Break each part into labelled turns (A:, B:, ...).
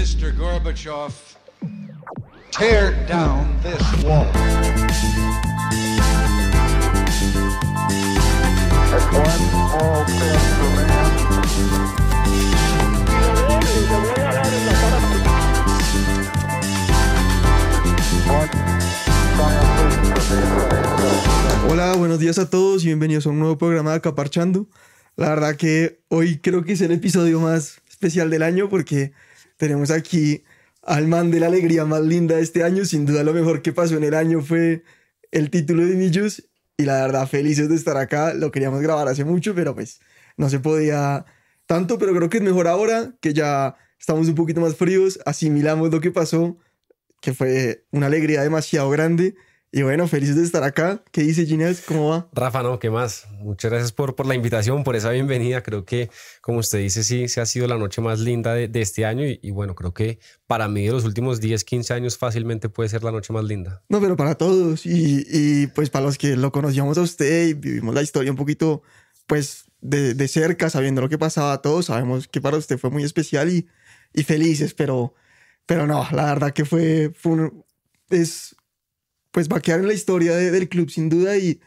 A: Mr. Gorbachev, tear down this wall.
B: Hola, buenos días a todos y bienvenidos a un nuevo programa de Acaparchando. La verdad que hoy creo que es el episodio más especial del año porque tenemos aquí al man de la alegría más linda de este año. Sin duda lo mejor que pasó en el año fue el título de Millos y la verdad felices de estar acá. Lo queríamos grabar hace mucho, pero pues no se podía tanto, pero creo que es mejor ahora que ya estamos un poquito más fríos, asimilamos lo que pasó, que fue una alegría demasiado grande. Y bueno, felices de estar acá. ¿Qué dice Ginés? ¿Cómo va?
C: Rafa, no, ¿qué más? Muchas gracias por, por la invitación, por esa bienvenida. Creo que, como usted dice, sí, se ha sido la noche más linda de, de este año y, y, bueno, creo que para mí de los últimos 10, 15 años fácilmente puede ser la noche más linda.
B: No, pero para todos y, y pues para los que lo conocíamos a usted y vivimos la historia un poquito, pues de, de cerca, sabiendo lo que pasaba, todos sabemos que para usted fue muy especial y, y felices, pero, pero no, la verdad que fue, fue un, es pues va a quedar en la historia de, del club sin duda y,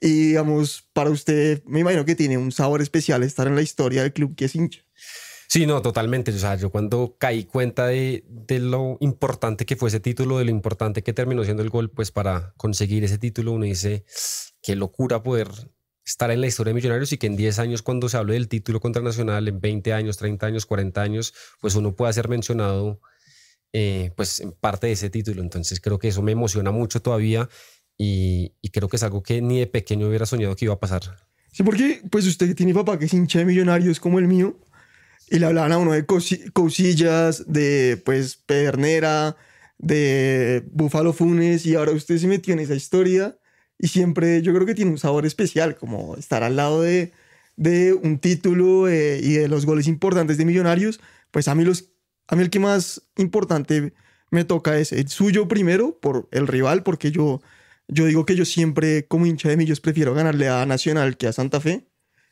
B: y digamos, para usted me imagino que tiene un sabor especial estar en la historia del club que es hincha.
C: Sí, no, totalmente. O sea, yo cuando caí cuenta de, de, lo importante que fue ese título, de lo importante que terminó siendo el gol, pues para conseguir ese título, uno dice, qué locura poder estar en la historia de Millonarios y que en 10 años cuando se hable del título contra Nacional, en 20 años, 30 años, 40 años, pues uno pueda ser mencionado eh, pues parte de ese título. Entonces creo que eso me emociona mucho todavía y, y, creo que es algo que ni de pequeño hubiera soñado que iba a pasar.
B: Sí, porque pues usted tiene papá que es hincha de millonarios como el mío y le hablaban a uno de cosillas, de pues Pedernera, de Búfalo Funes y ahora usted se metió en esa historia y siempre yo creo que tiene un sabor especial como estar al lado de, de un título eh, y de los goles importantes de millonarios. Pues a mí los a mí el que más importante me toca es el suyo primero por el rival, porque yo, yo digo que yo siempre como hincha de Millos prefiero ganarle a Nacional que a Santa Fe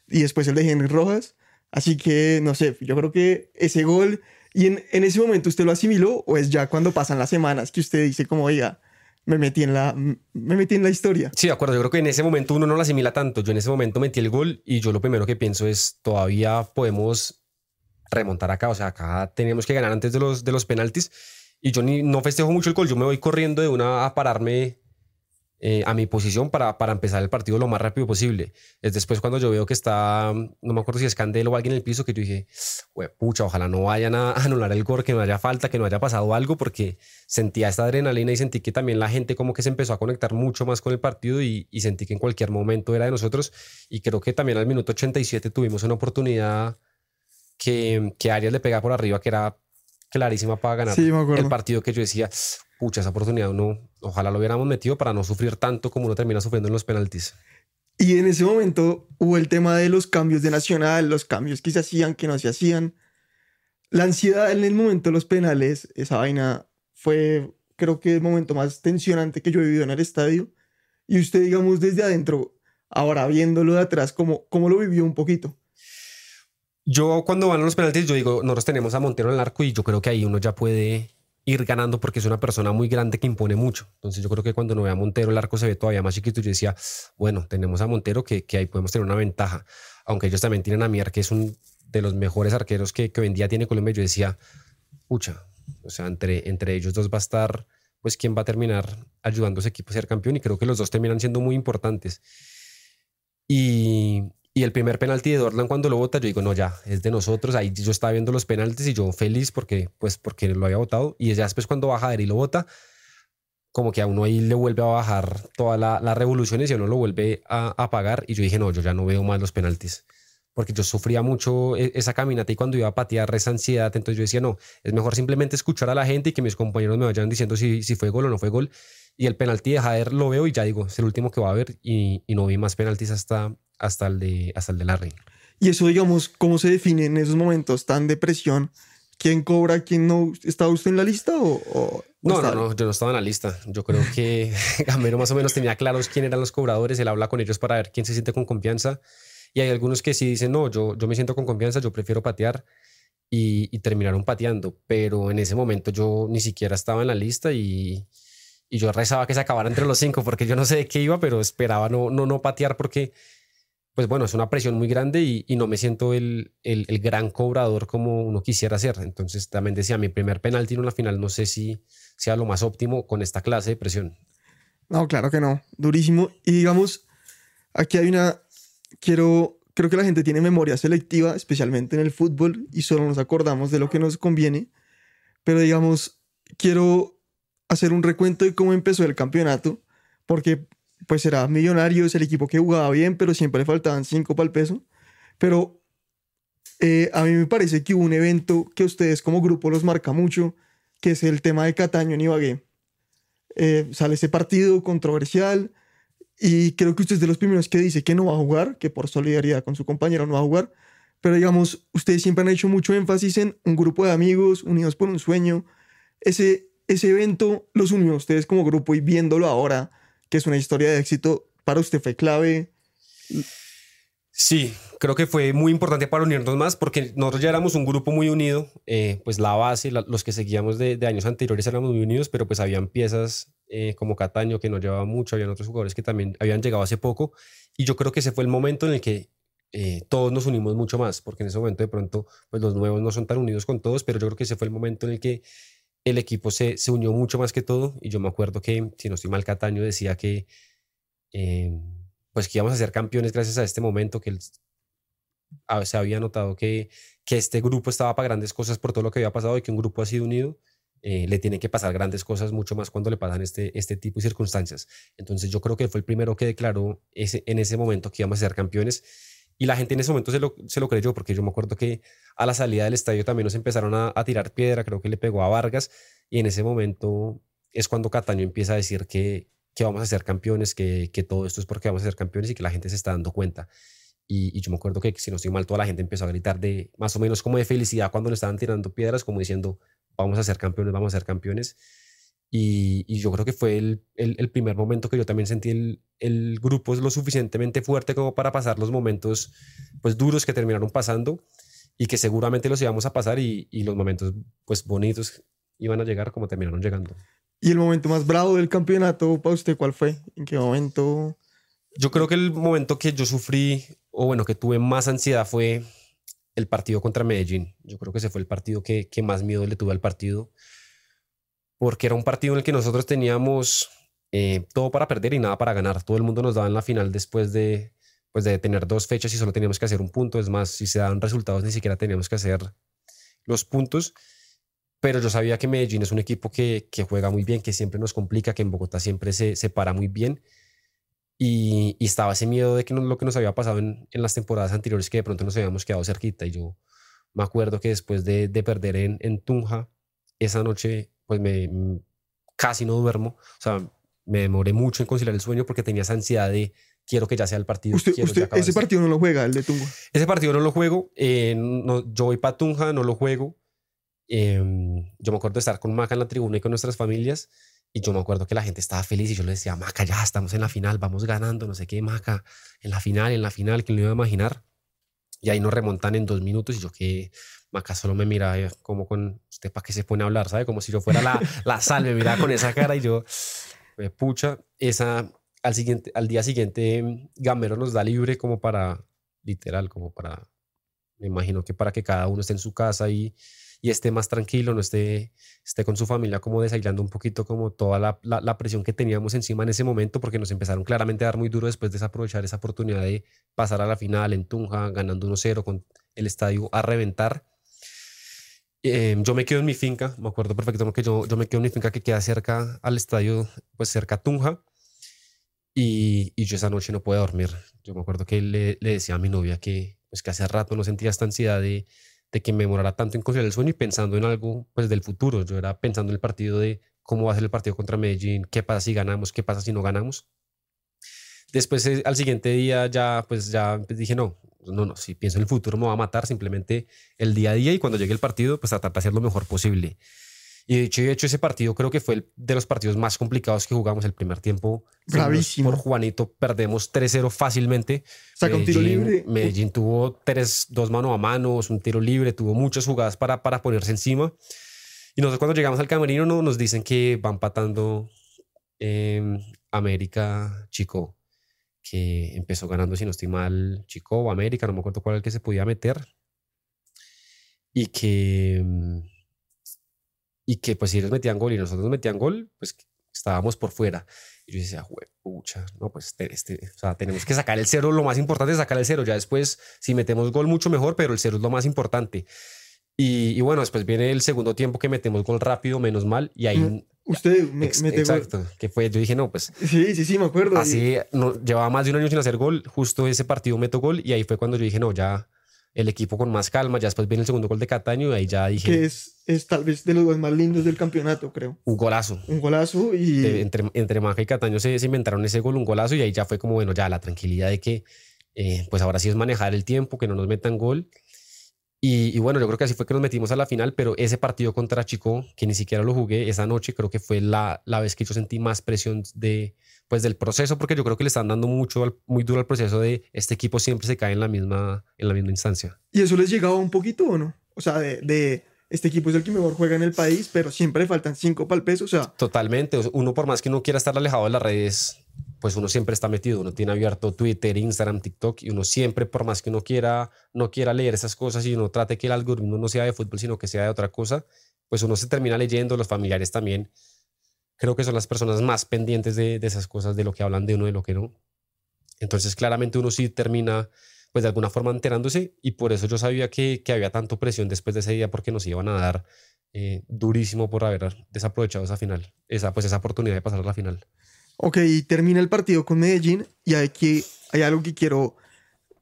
B: y después el de Henry Rojas. Así que no sé, yo creo que ese gol y en, en ese momento usted lo asimiló o es ya cuando pasan las semanas que usted dice como, oiga, me metí en la, me metí en la historia.
C: Sí, de acuerdo. Yo creo que en ese momento uno no lo asimila tanto. Yo en ese momento metí el gol y yo lo primero que pienso es todavía podemos remontar acá. O sea, acá tenemos que ganar antes de los, de los penaltis. Y yo ni, no festejo mucho el gol. Yo me voy corriendo de una a pararme eh, a mi posición para, para empezar el partido lo más rápido posible. Es después cuando yo veo que está, no me acuerdo si es Candelo o alguien en el piso, que yo dije, pucha, ojalá no vayan a anular el gol, que no haya falta, que no haya pasado algo, porque sentía esta adrenalina y sentí que también la gente como que se empezó a conectar mucho más con el partido y, y sentí que en cualquier momento era de nosotros. Y creo que también al minuto 87 tuvimos una oportunidad que, que Arias le pega por arriba, que era clarísima para ganar
B: sí,
C: el partido que yo decía, pucha, esa oportunidad uno, ojalá lo hubiéramos metido para no sufrir tanto como uno termina sufriendo en los penaltis.
B: Y en ese momento hubo el tema de los cambios de Nacional, los cambios que se hacían, que no se hacían. La ansiedad en el momento de los penales, esa vaina fue, creo que el momento más tensionante que yo he vivido en el estadio. Y usted, digamos, desde adentro, ahora viéndolo de atrás, ¿cómo, cómo lo vivió un poquito?
C: Yo cuando van a los penaltis, yo digo, nosotros tenemos a Montero en el arco y yo creo que ahí uno ya puede ir ganando porque es una persona muy grande que impone mucho. Entonces yo creo que cuando no ve a Montero el arco se ve todavía más chiquito. Yo decía, bueno, tenemos a Montero que, que ahí podemos tener una ventaja. Aunque ellos también tienen a Mier, que es un de los mejores arqueros que, que hoy en día tiene Colombia. Yo decía, pucha, o sea, entre, entre ellos dos va a estar, pues, quién va a terminar ayudando a ese equipo a ser campeón. Y creo que los dos terminan siendo muy importantes. Y, y el primer penalti de Dorlan cuando lo vota, yo digo, no, ya, es de nosotros. Ahí yo estaba viendo los penaltis y yo feliz porque, pues, porque lo había votado. Y ya después cuando baja y lo vota, como que a uno ahí le vuelve a bajar todas las la revoluciones y uno lo vuelve a, a pagar. Y yo dije, no, yo ya no veo más los penaltis. Porque yo sufría mucho esa caminata y cuando iba a patear esa ansiedad, entonces yo decía, no, es mejor simplemente escuchar a la gente y que mis compañeros me vayan diciendo si, si fue gol o no fue gol. Y el penalti de Jader lo veo y ya digo, es el último que va a haber y, y no vi más penaltis hasta, hasta el de, hasta el de Larry.
B: Y eso, digamos, ¿cómo se define en esos momentos tan de presión? ¿Quién cobra, quién no? ¿Estaba usted en la lista o...? o
C: no, no, no, yo no estaba en la lista. Yo creo que Gamero más o menos tenía claros quién eran los cobradores. Él habla con ellos para ver quién se siente con confianza. Y hay algunos que sí dicen, no, yo, yo me siento con confianza, yo prefiero patear. y, terminaron pateando, pero en ese momento yo ni siquiera estaba en la lista y, y yo rezaba que se acabara entre los cinco porque yo no sé de qué iba, pero esperaba no, no, no patear porque pues bueno, es una presión muy grande y, no me siento el, el, gran cobrador como uno quisiera ser. Entonces también decía, mi primer penalti en una final no sé si sea lo más óptimo con esta clase de presión.
B: No, claro que no, durísimo. Y digamos, aquí hay una, quiero, creo que la gente tiene memoria selectiva, especialmente en el fútbol, y solo nos acordamos de lo que nos conviene. Pero digamos, quiero hacer un recuento de cómo empezó el campeonato, porque pues era Millonarios, el equipo que jugaba bien, pero siempre le faltaban cinco para el peso. Pero eh, a mí me parece que hubo un evento que ustedes como grupo los marca mucho, que es el tema de Cataño en Ibagué. Eh, sale ese partido controversial y creo que usted es de los primeros que dice que no va a jugar, que por solidaridad con su compañero no va a jugar. Pero digamos, ustedes siempre han hecho mucho énfasis en un grupo de amigos unidos por un sueño. Ese, ese evento los unió a ustedes como grupo y viéndolo ahora, que es una historia de éxito, para usted fue clave.
C: Sí, creo que fue muy importante para unirnos más porque nosotros ya éramos un grupo muy unido, eh, pues la base, los que seguíamos de, años anteriores éramos muy unidos, pero pues habían piezas eh, como Cataño que no llevaba mucho, habían otros jugadores que también habían llegado hace poco y yo creo que ese fue el momento en el que eh, todos nos unimos mucho más, porque en ese momento de pronto pues los nuevos no son tan unidos con todos, pero yo creo que ese fue el momento en el que el equipo se, se unió mucho más que todo y yo me acuerdo que, si no estoy mal, Cataño decía que, eh, pues que íbamos a ser campeones gracias a este momento, que se había notado que, que este grupo estaba para grandes cosas por todo lo que había pasado y que un grupo así unido eh, le tiene que pasar grandes cosas mucho más cuando le pasan este, este tipo de circunstancias. Entonces yo creo que fue el primero que declaró ese, en ese momento que íbamos a ser campeones y la gente en ese momento se lo, se lo creyó, porque yo me acuerdo que a la salida del estadio también nos empezaron a, tirar piedra, creo que le pegó a Vargas, y en ese momento es cuando Cataño empieza a decir que, que vamos a ser campeones, que, que todo esto es porque vamos a ser campeones y que la gente se está dando cuenta. Y, yo me acuerdo que, si no estoy mal, toda la gente empezó a gritar de más o menos como de felicidad cuando le estaban tirando piedras, como diciendo, vamos a ser campeones, vamos a ser campeones. Y, yo creo que fue el, el, primer momento que yo también sentí el, el, grupo lo suficientemente fuerte como para pasar los momentos pues duros que terminaron pasando y que seguramente los íbamos a pasar y, y, los momentos pues bonitos iban a llegar como terminaron llegando.
B: ¿Y el momento más bravo del campeonato para usted cuál fue? ¿En qué momento?
C: Yo creo que el momento que yo sufrí o bueno, que tuve más ansiedad fue el partido contra Medellín. Yo creo que ese fue el partido que, que más miedo le tuve al partido porque era un partido en el que nosotros teníamos eh, todo para perder y nada para ganar. Todo el mundo nos daba en la final después de, pues de tener dos fechas y solo teníamos que hacer un punto. Es más, si se daban resultados, ni siquiera teníamos que hacer los puntos. Pero yo sabía que Medellín es un equipo que, que juega muy bien, que siempre nos complica, que en Bogotá siempre se, se para muy bien. Y, estaba ese miedo de que no, lo que nos había pasado en, en, las temporadas anteriores, que de pronto nos habíamos quedado cerquita. Y yo me acuerdo que después de, de perder en, en Tunja, esa noche pues me mm, casi no duermo. O sea, me demoré mucho en conciliar el sueño porque tenía esa ansiedad de quiero que ya sea el partido.
B: ¿Usted, ese partido no lo juega, el de Tunja?
C: Ese partido no lo juego. Eh, no, yo voy para Tunja, no lo juego. Em, yo me acuerdo de estar con Maca en la tribuna y con nuestras familias. Y yo me acuerdo que la gente estaba feliz y yo le decía, Maca, ya estamos en la final, vamos ganando, no sé qué, Maca, en la final, en la final, ¿quién lo iba a imaginar? Y ahí nos remontan en dos minutos y yo que Maca solo me mira eh, como con, ¿usted para qué se pone a hablar? ¿Sabe? Como si yo fuera la, la sal, me miraba con esa cara y yo, me pucha, esa, al, siguiente, al día siguiente Gamero nos da libre como para, literal, como para, me imagino que para que cada uno esté en su casa y, y esté más tranquilo, no esté, esté con su familia como desailando un poquito como toda la, la, presión que teníamos encima en ese momento, porque nos empezaron claramente a dar muy duro después de aprovechar esa oportunidad de pasar a la final en Tunja, ganando 1-0 con el estadio a reventar. Em, yo me quedo en mi finca, me acuerdo perfectamente que yo, yo me quedo en mi finca que queda cerca al estadio, pues cerca a Tunja. Y, y, yo esa noche no pude dormir. Yo me acuerdo que le, le, decía a mi novia que, pues que hace rato no sentía esta ansiedad de, de que me demorara tanto en conciliar el sueño y pensando en algo pues del futuro. Yo era pensando en el partido de cómo va a ser el partido contra Medellín, qué pasa si ganamos, qué pasa si no ganamos. Después eh, al siguiente día ya pues ya dije no, no, no, si pienso en el futuro me va a matar, simplemente el día a día y cuando llegue el partido pues tratar de hacer lo mejor posible. Y de hecho, de hecho ese partido creo que fue el de los partidos más complicados que jugamos el primer tiempo.
B: Bravísimo.
C: Por Juanito perdemos 3-0 fácilmente.
B: Saca un tiro
C: Medellín-
B: libre.
C: Medellín tuvo tres, dos mano a manos, un tiro libre, tuvo muchas jugadas para, para ponerse encima. Y nosotros cuando llegamos al camerino no, nos dicen que va empatando eh, América Chico, que empezó ganando, si no estoy mal, Chico o América, no me acuerdo cuál era el que se podía meter. Y que, mm, y que pues si ellos metían gol y nosotros nos metían gol, pues estábamos por fuera. Y yo decía, "Jue- pucha, no, pues te- este, o sea, tenemos que sacar el cero, lo más importante es sacar el cero. Ya después, si metemos gol, mucho mejor, pero el cero es lo más importante. Y, y bueno, después viene el segundo tiempo que metemos gol rápido, menos mal, y ahí...
B: Mm, Usted me,
C: ex-
B: gol.
C: exacto, que fue, yo dije, no, pues
B: Sí, sí, sí, me acuerdo.
C: así, no, llevaba más de un año sin hacer gol, justo ese partido meto gol, y ahí fue cuando yo dije, no, ya el equipo con más calma, ya después viene el segundo gol de Cataño, y ahí ya dije,
B: que es, es tal vez de los goles más lindos del campeonato, creo.
C: un golazo.
B: Un golazo y
C: de- entre, entre Maca y Cataño se, se inventaron ese gol, un golazo, y ahí ya fue como, bueno, ya la tranquilidad de que, eh, pues ahora sí es manejar el tiempo, que no nos metan gol. Y, y bueno, yo creo que así fue que nos metimos a la final, pero ese partido contra Chico, que ni siquiera lo jugué esa noche, creo que fue la, la vez que yo sentí más presión de, pues, del proceso, porque yo creo que le están dando mucho, al- muy duro al proceso de este equipo siempre se cae en la misma, en la misma instancia.
B: ¿Y eso les llegaba un poquito o no? O sea, de, de este equipo es el que mejor juega en el país, pero siempre le faltan cinco para el peso. O sea,
C: Totalmente. Uno, por más que no quiera estar alejado de las redes, pues uno siempre está metido. Uno tiene abierto Twitter, Instagram, TikTok y uno siempre, por más que uno quiera, no quiera leer esas cosas y uno trate que el algoritmo no sea de fútbol, sino que sea de otra cosa, pues uno se termina leyendo. Los familiares también. Creo que son las personas más pendientes de, de esas cosas, de lo que hablan de uno, de lo que no. Entonces, claramente uno sí termina, pues de alguna forma enterándose y por eso yo sabía que, que había tanto presión después de ese día porque nos iban a dar eh, durísimo por haber desaprovechado esa final, esa, pues esa oportunidad de pasar a la final.
B: ok, termina el partido con Medellín y aquí hay algo que quiero,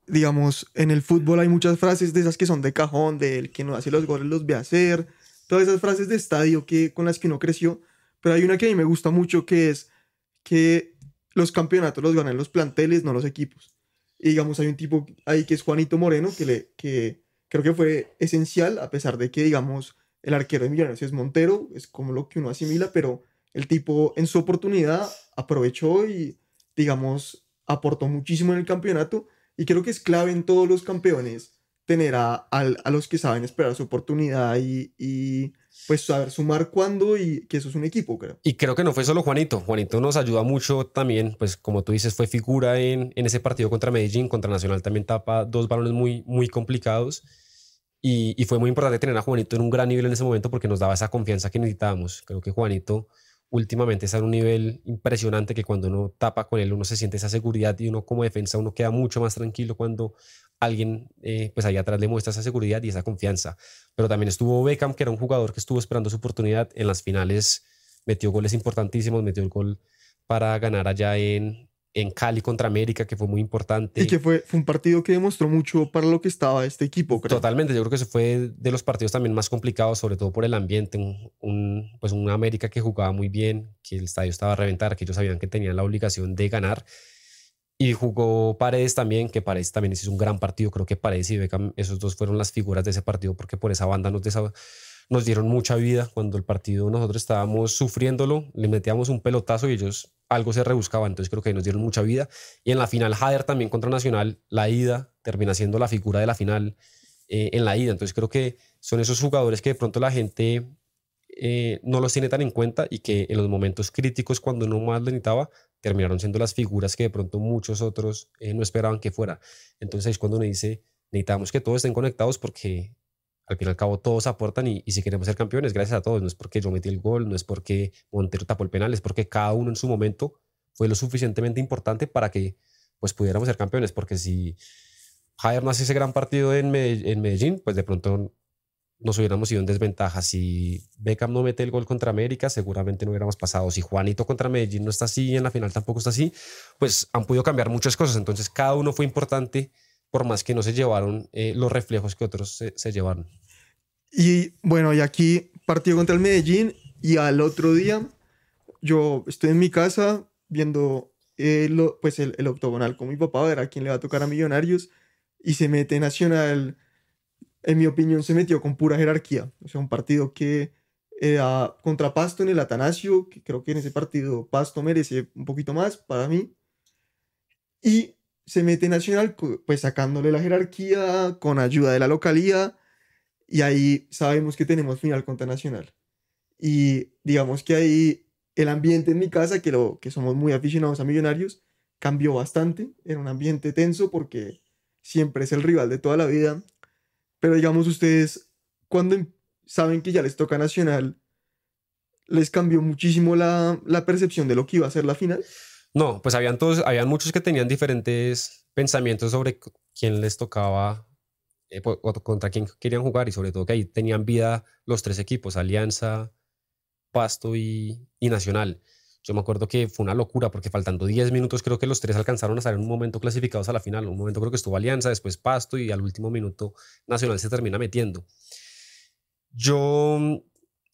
B: digamos, en el fútbol hay muchas frases de esas que son de cajón, del que no hace los goles los ve hacer, todas esas frases de estadio que, con las que uno creció, pero hay una que a mí me gusta mucho que es que los campeonatos los ganan los planteles, no los equipos. Y digamos, hay un tipo ahí que es Juanito Moreno, que, le, que creo que fue esencial, a pesar de que, digamos, el arquero de Millonarios es Montero, es como lo que uno asimila, pero el tipo en su oportunidad aprovechó y, digamos, aportó muchísimo en el campeonato. Y creo que es clave en todos los campeones tener a, al- a los que saben esperar su oportunidad y, y, pues saber sumar cuándo y que eso es un equipo, creo.
C: Y creo que no fue solo Juanito. Juanito nos ayuda mucho también, pues como tú dices, fue figura en, en ese partido contra Medellín, contra Nacional también tapa dos balones muy, muy complicados. Y, y fue muy importante tener a Juanito en un gran nivel en ese momento porque nos daba esa confianza que necesitábamos. Creo que Juanito últimamente está en un nivel impresionante que cuando uno tapa con él uno se siente esa seguridad y uno como defensa uno queda mucho más tranquilo cuando alguien eh, pues ahí atrás le muestra esa seguridad y esa confianza. Pero también estuvo Beckham, que era un jugador que estuvo esperando su oportunidad en las finales, metió goles importantísimos, metió el gol para ganar allá en, en Cali contra América, que fue muy importante.
B: Y que fue, fue un partido que demostró mucho para lo que estaba este equipo, creo.
C: Totalmente, yo creo que ese fue de los partidos también más complicados, sobre todo por el ambiente, un, un- pues un América que jugaba muy bien, que el estadio estaba a reventar, que ellos sabían que tenían la obligación de ganar. Y jugó Paredes también, que Paredes también hizo un gran partido. Creo que Paredes y Beckham, esos dos fueron las figuras de ese partido, porque por esa banda nos, dieron mucha vida. Cuando el partido nosotros estábamos sufriéndolo, le metíamos un pelotazo y ellos algo se rebuscaban. Entonces creo que nos dieron mucha vida. Y en la final, Jader también contra Nacional, la ida termina siendo la figura de la final eh, en la ida. Entonces creo que son esos jugadores que de pronto la gente eh, no los tiene tan en cuenta y que en los momentos críticos, cuando uno más lo necesitaba, terminaron siendo las figuras que de pronto muchos otros eh, no esperaban que fuera. Entonces es cuando uno dice, necesitamos que todos estén conectados porque al fin y al cabo todos aportan y, y si queremos ser campeones, gracias a todos. No es porque yo metí el gol, no es porque Montero tapó el penal, es porque cada uno en su momento fue lo suficientemente importante para que pues pudiéramos ser campeones. Porque si Javier no hace ese gran partido en, en Medellín, pues de pronto nos hubiéramos ido en desventaja. Si Beckham no mete el gol contra América, seguramente no hubiéramos pasado. Si Juanito contra Medellín no está así y en la final tampoco está así, pues han podido cambiar muchas cosas. Entonces cada uno fue importante, por más que no se llevaron eh, los reflejos que otros se, llevaron.
B: Y bueno, y aquí partido contra el Medellín y al otro día yo estoy en mi casa viendo o- pues el, el octogonal con mi papá, a ver a quién le va a tocar a Millonarios y se mete Nacional, en mi opinión se metió con pura jerarquía, o sea, un partido que era contra Pasto en el Atanasio, que creo que en ese partido Pasto merece un poquito más para mí. Y se mete Nacional, pues sacándole la jerarquía con ayuda de la localía. Y ahí sabemos que tenemos final contra Nacional. Y digamos que ahí el ambiente en mi casa, que, lo, que somos muy aficionados a Millonarios, cambió bastante. Era un ambiente tenso porque siempre es el rival de toda la vida. Pero digamos, ustedes, cuando em, saben que ya les toca Nacional, ¿les cambió muchísimo la, la percepción de lo que iba a ser la final?
C: No, pues habían todos, habían muchos que tenían diferentes pensamientos sobre quién les tocaba eh, contra quién querían jugar y sobre todo que ahí tenían vida los tres equipos, Alianza, Pasto y, y Nacional. Yo me acuerdo que fue una locura porque faltando 10 minutos creo que los tres alcanzaron a estar en un momento clasificados a la final. Un momento creo que estuvo Alianza, después Pasto y al último minuto Nacional se termina metiendo. Yo,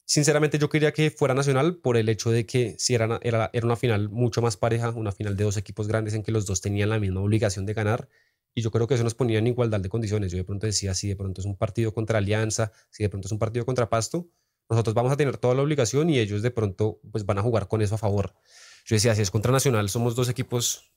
C: sinceramente, yo quería que fuera Nacional por el hecho de que si era, era, era una final mucho más pareja, una final de dos equipos grandes en que los dos tenían la misma obligación de ganar. Y yo creo que eso nos ponía en igualdad de condiciones. Yo de pronto decía, si de pronto es un partido contra Alianza, si de pronto es un partido contra Pasto, nosotros vamos a tener toda la obligación y ellos de pronto pues van a jugar con eso a favor. Yo decía, si es contra Nacional, somos dos equipos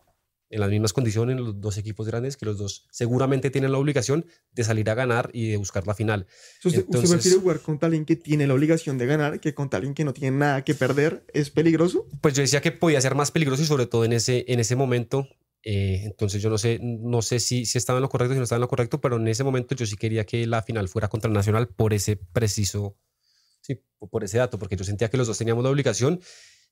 C: en las mismas condiciones, los dos equipos grandes, que los dos seguramente tienen la obligación de salir a ganar y de buscar la final.
B: ¿Usted, Entonces, ¿usted prefiere jugar con alguien que tiene la obligación de ganar que con alguien que no tiene nada que perder? ¿Es peligroso?
C: Pues yo decía que podía ser más peligroso y sobre todo en ese, en ese momento. Eh, entonces yo no sé, no sé si, si estaba en lo correcto, si no estaba en lo correcto, pero en ese momento yo sí quería que la final fuera contra el Nacional por ese preciso sí, por ese dato, porque yo sentía que los dos teníamos la obligación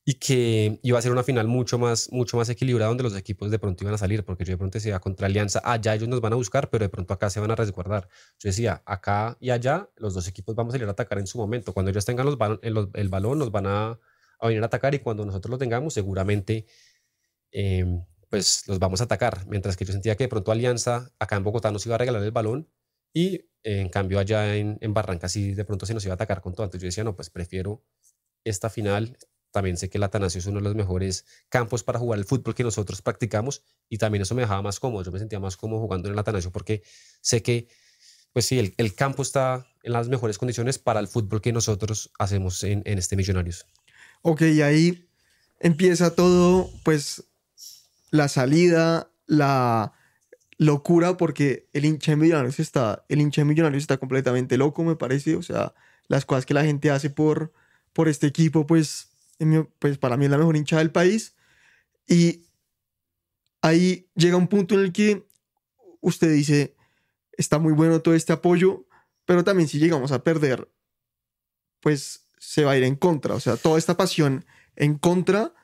C: y que iba a ser una final mucho más, mucho más equilibrada donde los equipos de pronto iban a salir, porque yo de pronto decía contra Alianza, allá ellos nos van a buscar, pero de pronto acá se van a resguardar. Yo decía, acá y allá los dos equipos vamos a salir a atacar en su momento. Cuando ellos tengan los, el, balón, nos van a, a, venir a atacar y cuando nosotros lo tengamos, seguramente em, pues los vamos a atacar. Mientras que yo sentía que de pronto Alianza acá en Bogotá nos iba a regalar el balón y en cambio allá en, en Barranca sí de pronto se nos iba a atacar con todo. Entonces yo decía, no, pues prefiero esta final. También sé que el Atanasio es uno de los mejores campos para jugar el fútbol que nosotros practicamos y también eso me dejaba más cómodo. Yo me sentía más cómodo jugando en el Atanasio porque sé que, pues sí, el, campo está en las mejores condiciones para el fútbol que nosotros hacemos en, en este Millonarios.
B: Ok, y ahí empieza todo, pues la salida, la locura porque el hincha de Millonarios está, el hincha de Millonarios está completamente loco, me parece. O sea, las cosas que la gente hace por, por este equipo, pues, pues para mí es la mejor hincha del país. Y ahí llega un punto en el que usted dice, está muy bueno todo este apoyo, pero también si llegamos a perder, pues se va a ir en contra. O sea, toda esta pasión en contra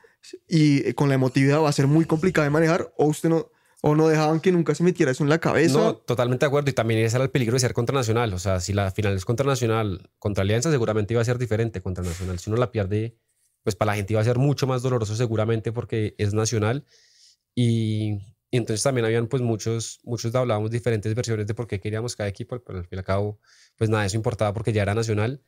B: y con la emotividad va a ser muy complicada de manejar o usted no o no dejaban que nunca se metiera eso en la cabeza. No,
C: totalmente de acuerdo. Y también ese era el peligro de ser contra Nacional. O sea, si la final es contra Nacional, contra Alianza, seguramente iba a ser diferente contra Nacional. Si uno la pierde, pues para la gente iba a ser mucho más doloroso seguramente porque es Nacional. Y, entonces también habían pues muchos, muchos hablábamos diferentes versiones de por qué queríamos cada equipo, pero al fin y al cabo, pues nada, eso importaba porque ya era Nacional.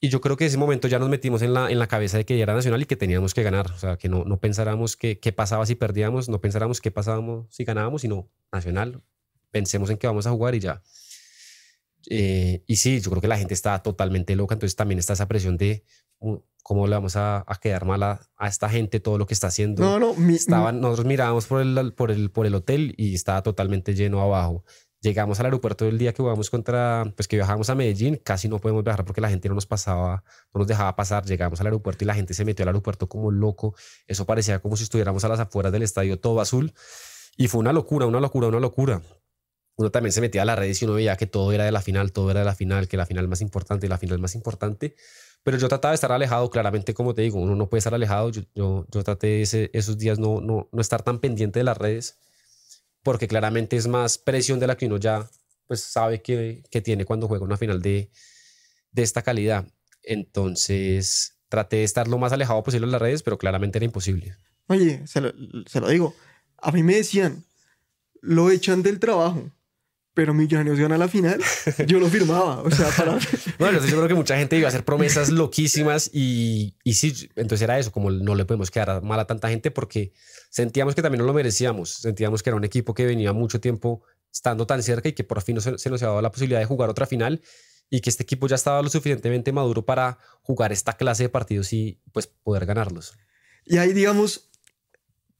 C: Y yo creo que en ese momento ya nos metimos en la, en la cabeza de que era nacional y que teníamos que ganar. O sea, que no, no pensáramos qué pasaba si perdíamos, no pensáramos qué pasábamos si ganábamos, sino nacional. Pensemos en que vamos a jugar y ya. Eh, y sí, yo creo que la gente está totalmente loca, entonces también está esa presión de uh, cómo le vamos a, a quedar mal a, a, esta gente todo lo que está haciendo.
B: No, no, mi,
C: Estaban, nosotros mirábamos por el, por, el, por el hotel y estaba totalmente lleno abajo. Llegamos al aeropuerto el día que jugamos contra, pues que viajamos a Medellín, casi no podemos viajar porque la gente no nos pasaba, no nos dejaba pasar. Llegamos al aeropuerto y la gente se metió al aeropuerto como loco. Eso parecía como si estuviéramos a las afueras del estadio todo azul. Y fue una locura, una locura, una locura. Uno también se metía a las redes y uno veía que todo era de la final, todo era de la final, que la final más importante la final más importante. Pero yo trataba de estar alejado, claramente, como te digo, uno no puede estar alejado. Yo, yo, yo traté ese, esos días no, no, no estar tan pendiente de las redes porque claramente es más presión de la que uno ya pues sabe que, que tiene cuando juega una final de, de esta calidad. Entonces traté de estar lo más alejado posible de las redes, pero claramente era imposible.
B: Oye, se lo, se lo digo, a mí me decían, lo echan del trabajo pero Millonarios gana la final, yo lo firmaba. O sea, para...
C: bueno, yo creo que mucha gente iba a hacer promesas loquísimas y, y sí, entonces era eso, como no le podemos quedar mal a tanta gente porque sentíamos que también no lo merecíamos, sentíamos que era un equipo que venía mucho tiempo estando tan cerca y que por fin se, se nos había dado la posibilidad de jugar otra final y que este equipo ya estaba lo suficientemente maduro para jugar esta clase de partidos y pues poder ganarlos.
B: Y ahí, digamos,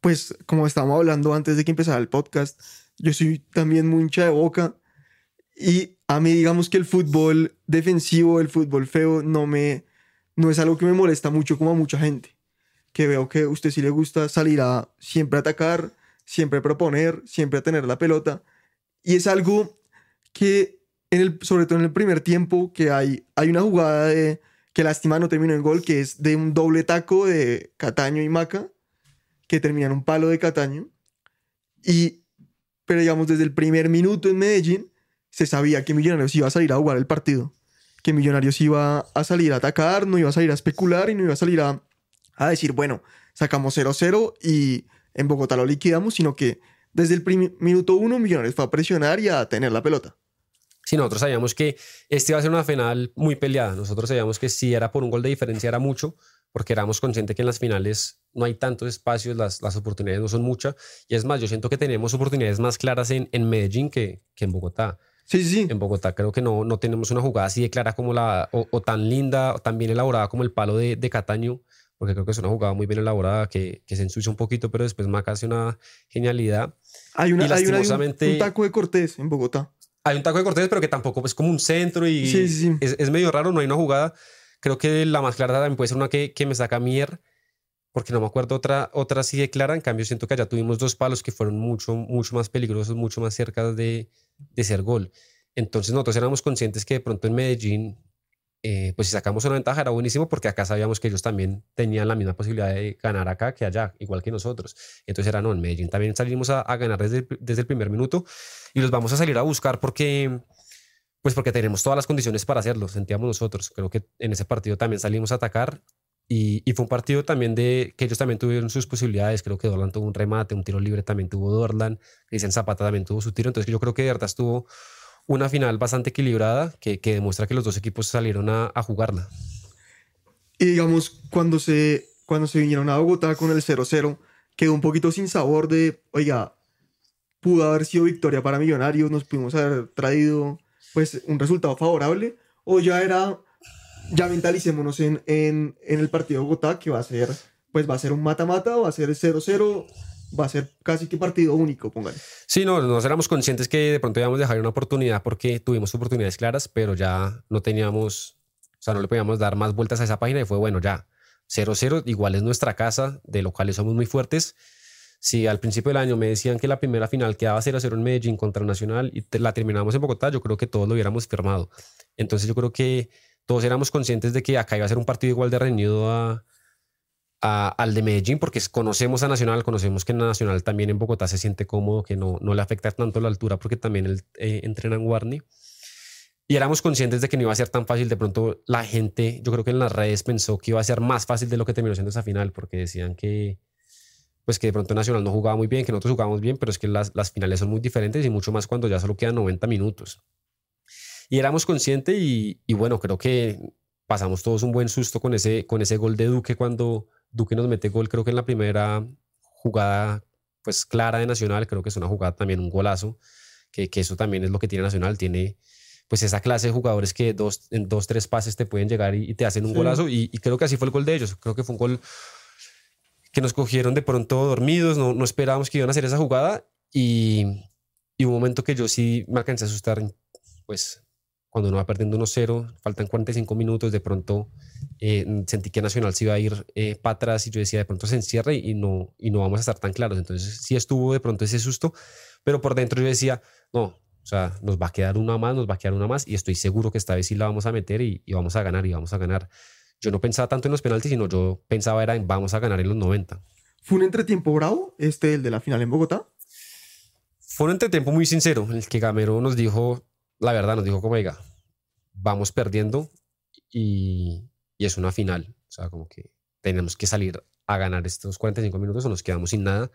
B: pues como estábamos hablando antes de que empezara el podcast, yo soy también mucha de boca y a mí digamos que el fútbol defensivo, el fútbol feo, no me, no es algo que me molesta mucho como a mucha gente. Que veo que a usted sí le gusta salir a siempre atacar, siempre proponer, siempre a tener la pelota. Y es algo que, en el, sobre todo en el primer tiempo, que hay, hay una jugada que lástima no terminó en gol, que es de un doble taco de Cataño y Maca, que termina en un palo de Cataño. Y, pero digamos, desde el primer minuto en Medellín, se sabía que Millonarios iba a salir a jugar el partido. Que Millonarios iba a salir a atacar, no iba a salir a especular y no iba a salir a, a decir, bueno, sacamos 0-0 y en Bogotá lo liquidamos, sino que desde el minuto uno Millonarios fue a presionar y a tener la pelota.
C: Sí, nosotros sabíamos que este iba a ser una final muy peleada. Nosotros sabíamos que si era por un gol de diferencia era mucho, porque éramos conscientes que en las finales no hay tantos espacios, las, las oportunidades no son muchas. Y es más, yo siento que tenemos oportunidades más claras en, en Medellín que, que en Bogotá.
B: Sí, sí.
C: En Bogotá creo que no, no tenemos una jugada así de clara como la, o, tan linda, o tan bien elaborada como el palo de, de, Cataño, porque creo que es una jugada muy bien elaborada que, que se ensucia un poquito, pero después Maca hace una genialidad.
B: Hay, una, hay, una, un, taco de Cortés en Bogotá.
C: Hay un taco de Cortés, pero que tampoco es como un centro y sí, sí, sí. Es, es, medio raro, no hay una jugada. Creo que la más clara también puede ser una que, que me saca Mier, porque no me acuerdo otra, otra así de clara. En cambio, siento que allá tuvimos dos palos que fueron mucho, mucho más peligrosos, mucho más cerca de, de ser gol. Entonces nosotros éramos conscientes que de pronto en Medellín, eh, pues si sacamos una ventaja era buenísimo porque acá sabíamos que ellos también tenían la misma posibilidad de ganar acá que allá, igual que nosotros. Entonces era, no, en Medellín también salimos a, ganar desde, desde el primer minuto y los vamos a salir a buscar porque, pues porque tenemos todas las condiciones para hacerlo, sentíamos nosotros. Creo que en ese partido también salimos a atacar y, y, fue un partido también de que ellos también tuvieron sus posibilidades. Creo que Dorlan tuvo un remate, un tiro libre también tuvo Dorlan. Cristian Zapata también tuvo su tiro. Entonces yo creo que de verdad estuvo una final bastante equilibrada que, que demuestra que los dos equipos salieron a, a, jugarla.
B: Y digamos, cuando se, cuando se vinieron a Bogotá con el 0-0, quedó un poquito sin sabor de, oiga, pudo haber sido victoria para Millonarios, nos pudimos haber traído pues un resultado favorable, o ya era, ya mentalicémonos en, en, en el partido de Bogotá, que va a ser, pues va a ser un mata-mata, va a ser 0-0, va a ser casi que partido único, póngale.
C: Sí, no, nos éramos conscientes que de pronto íbamos a dejar una oportunidad porque tuvimos oportunidades claras, pero ya no teníamos, o sea, no le podíamos dar más vueltas a esa página y fue bueno, ya, 0-0, igual es nuestra casa, de lo cual somos muy fuertes. Si al principio del año me decían que la primera final quedaba 0-0 en Medellín contra Nacional y la terminamos en Bogotá, yo creo que todos lo hubiéramos firmado. Entonces yo creo que todos éramos conscientes de que acá iba a ser un partido igual de reñido a, al de Medellín, porque conocemos a Nacional, conocemos que Nacional también en Bogotá se siente cómodo, que no, no le afecta tanto la altura, porque también eh, entrena en Guarni. Y éramos conscientes de que no iba a ser tan fácil. De pronto la gente, yo creo que en las redes pensó que iba a ser más fácil de lo que terminó siendo esa final, porque decían que, pues que de pronto Nacional no jugaba muy bien, que nosotros jugábamos bien, pero es que las, las finales son muy diferentes y mucho más cuando ya solo quedan 90 minutos. Y éramos conscientes y, y bueno, creo que pasamos todos un buen susto con ese, con ese gol de Duque cuando Duque nos mete gol, creo que en la primera jugada pues clara de Nacional, creo que es una jugada también un golazo, que, que eso también es lo que tiene Nacional, tiene pues esa clase de jugadores que dos, en dos, tres pases te pueden llegar y, te hacen un golazo y, creo que así fue el gol de ellos, creo que fue un gol que nos cogieron de pronto dormidos, no, no esperábamos que iban a hacer esa jugada y, y un momento que yo sí me alcancé a asustar, pues cuando uno va perdiendo 1-0, faltan 45 minutos, de pronto eh, sentí que Nacional se iba a ir eh, para atrás y yo decía, de pronto se encierra y, no, y no vamos a estar tan claros. Entonces sí estuvo de pronto ese susto, pero por dentro yo decía, no, o sea, nos va a quedar una más, nos va a quedar una más y estoy seguro que esta vez sí la vamos a meter y, y vamos a ganar y vamos a ganar. Yo no pensaba tanto en los penaltis, sino yo pensaba era en vamos a ganar en los 90.
B: ¿Fue un entretiempo bravo este, el de la final en Bogotá?
C: Fue un entretiempo muy sincero, el que Gamero nos dijo, la verdad, nos dijo como, oiga, vamos perdiendo y, y es una final. O sea, como que tenemos que salir a ganar estos 45 minutos o nos quedamos sin nada.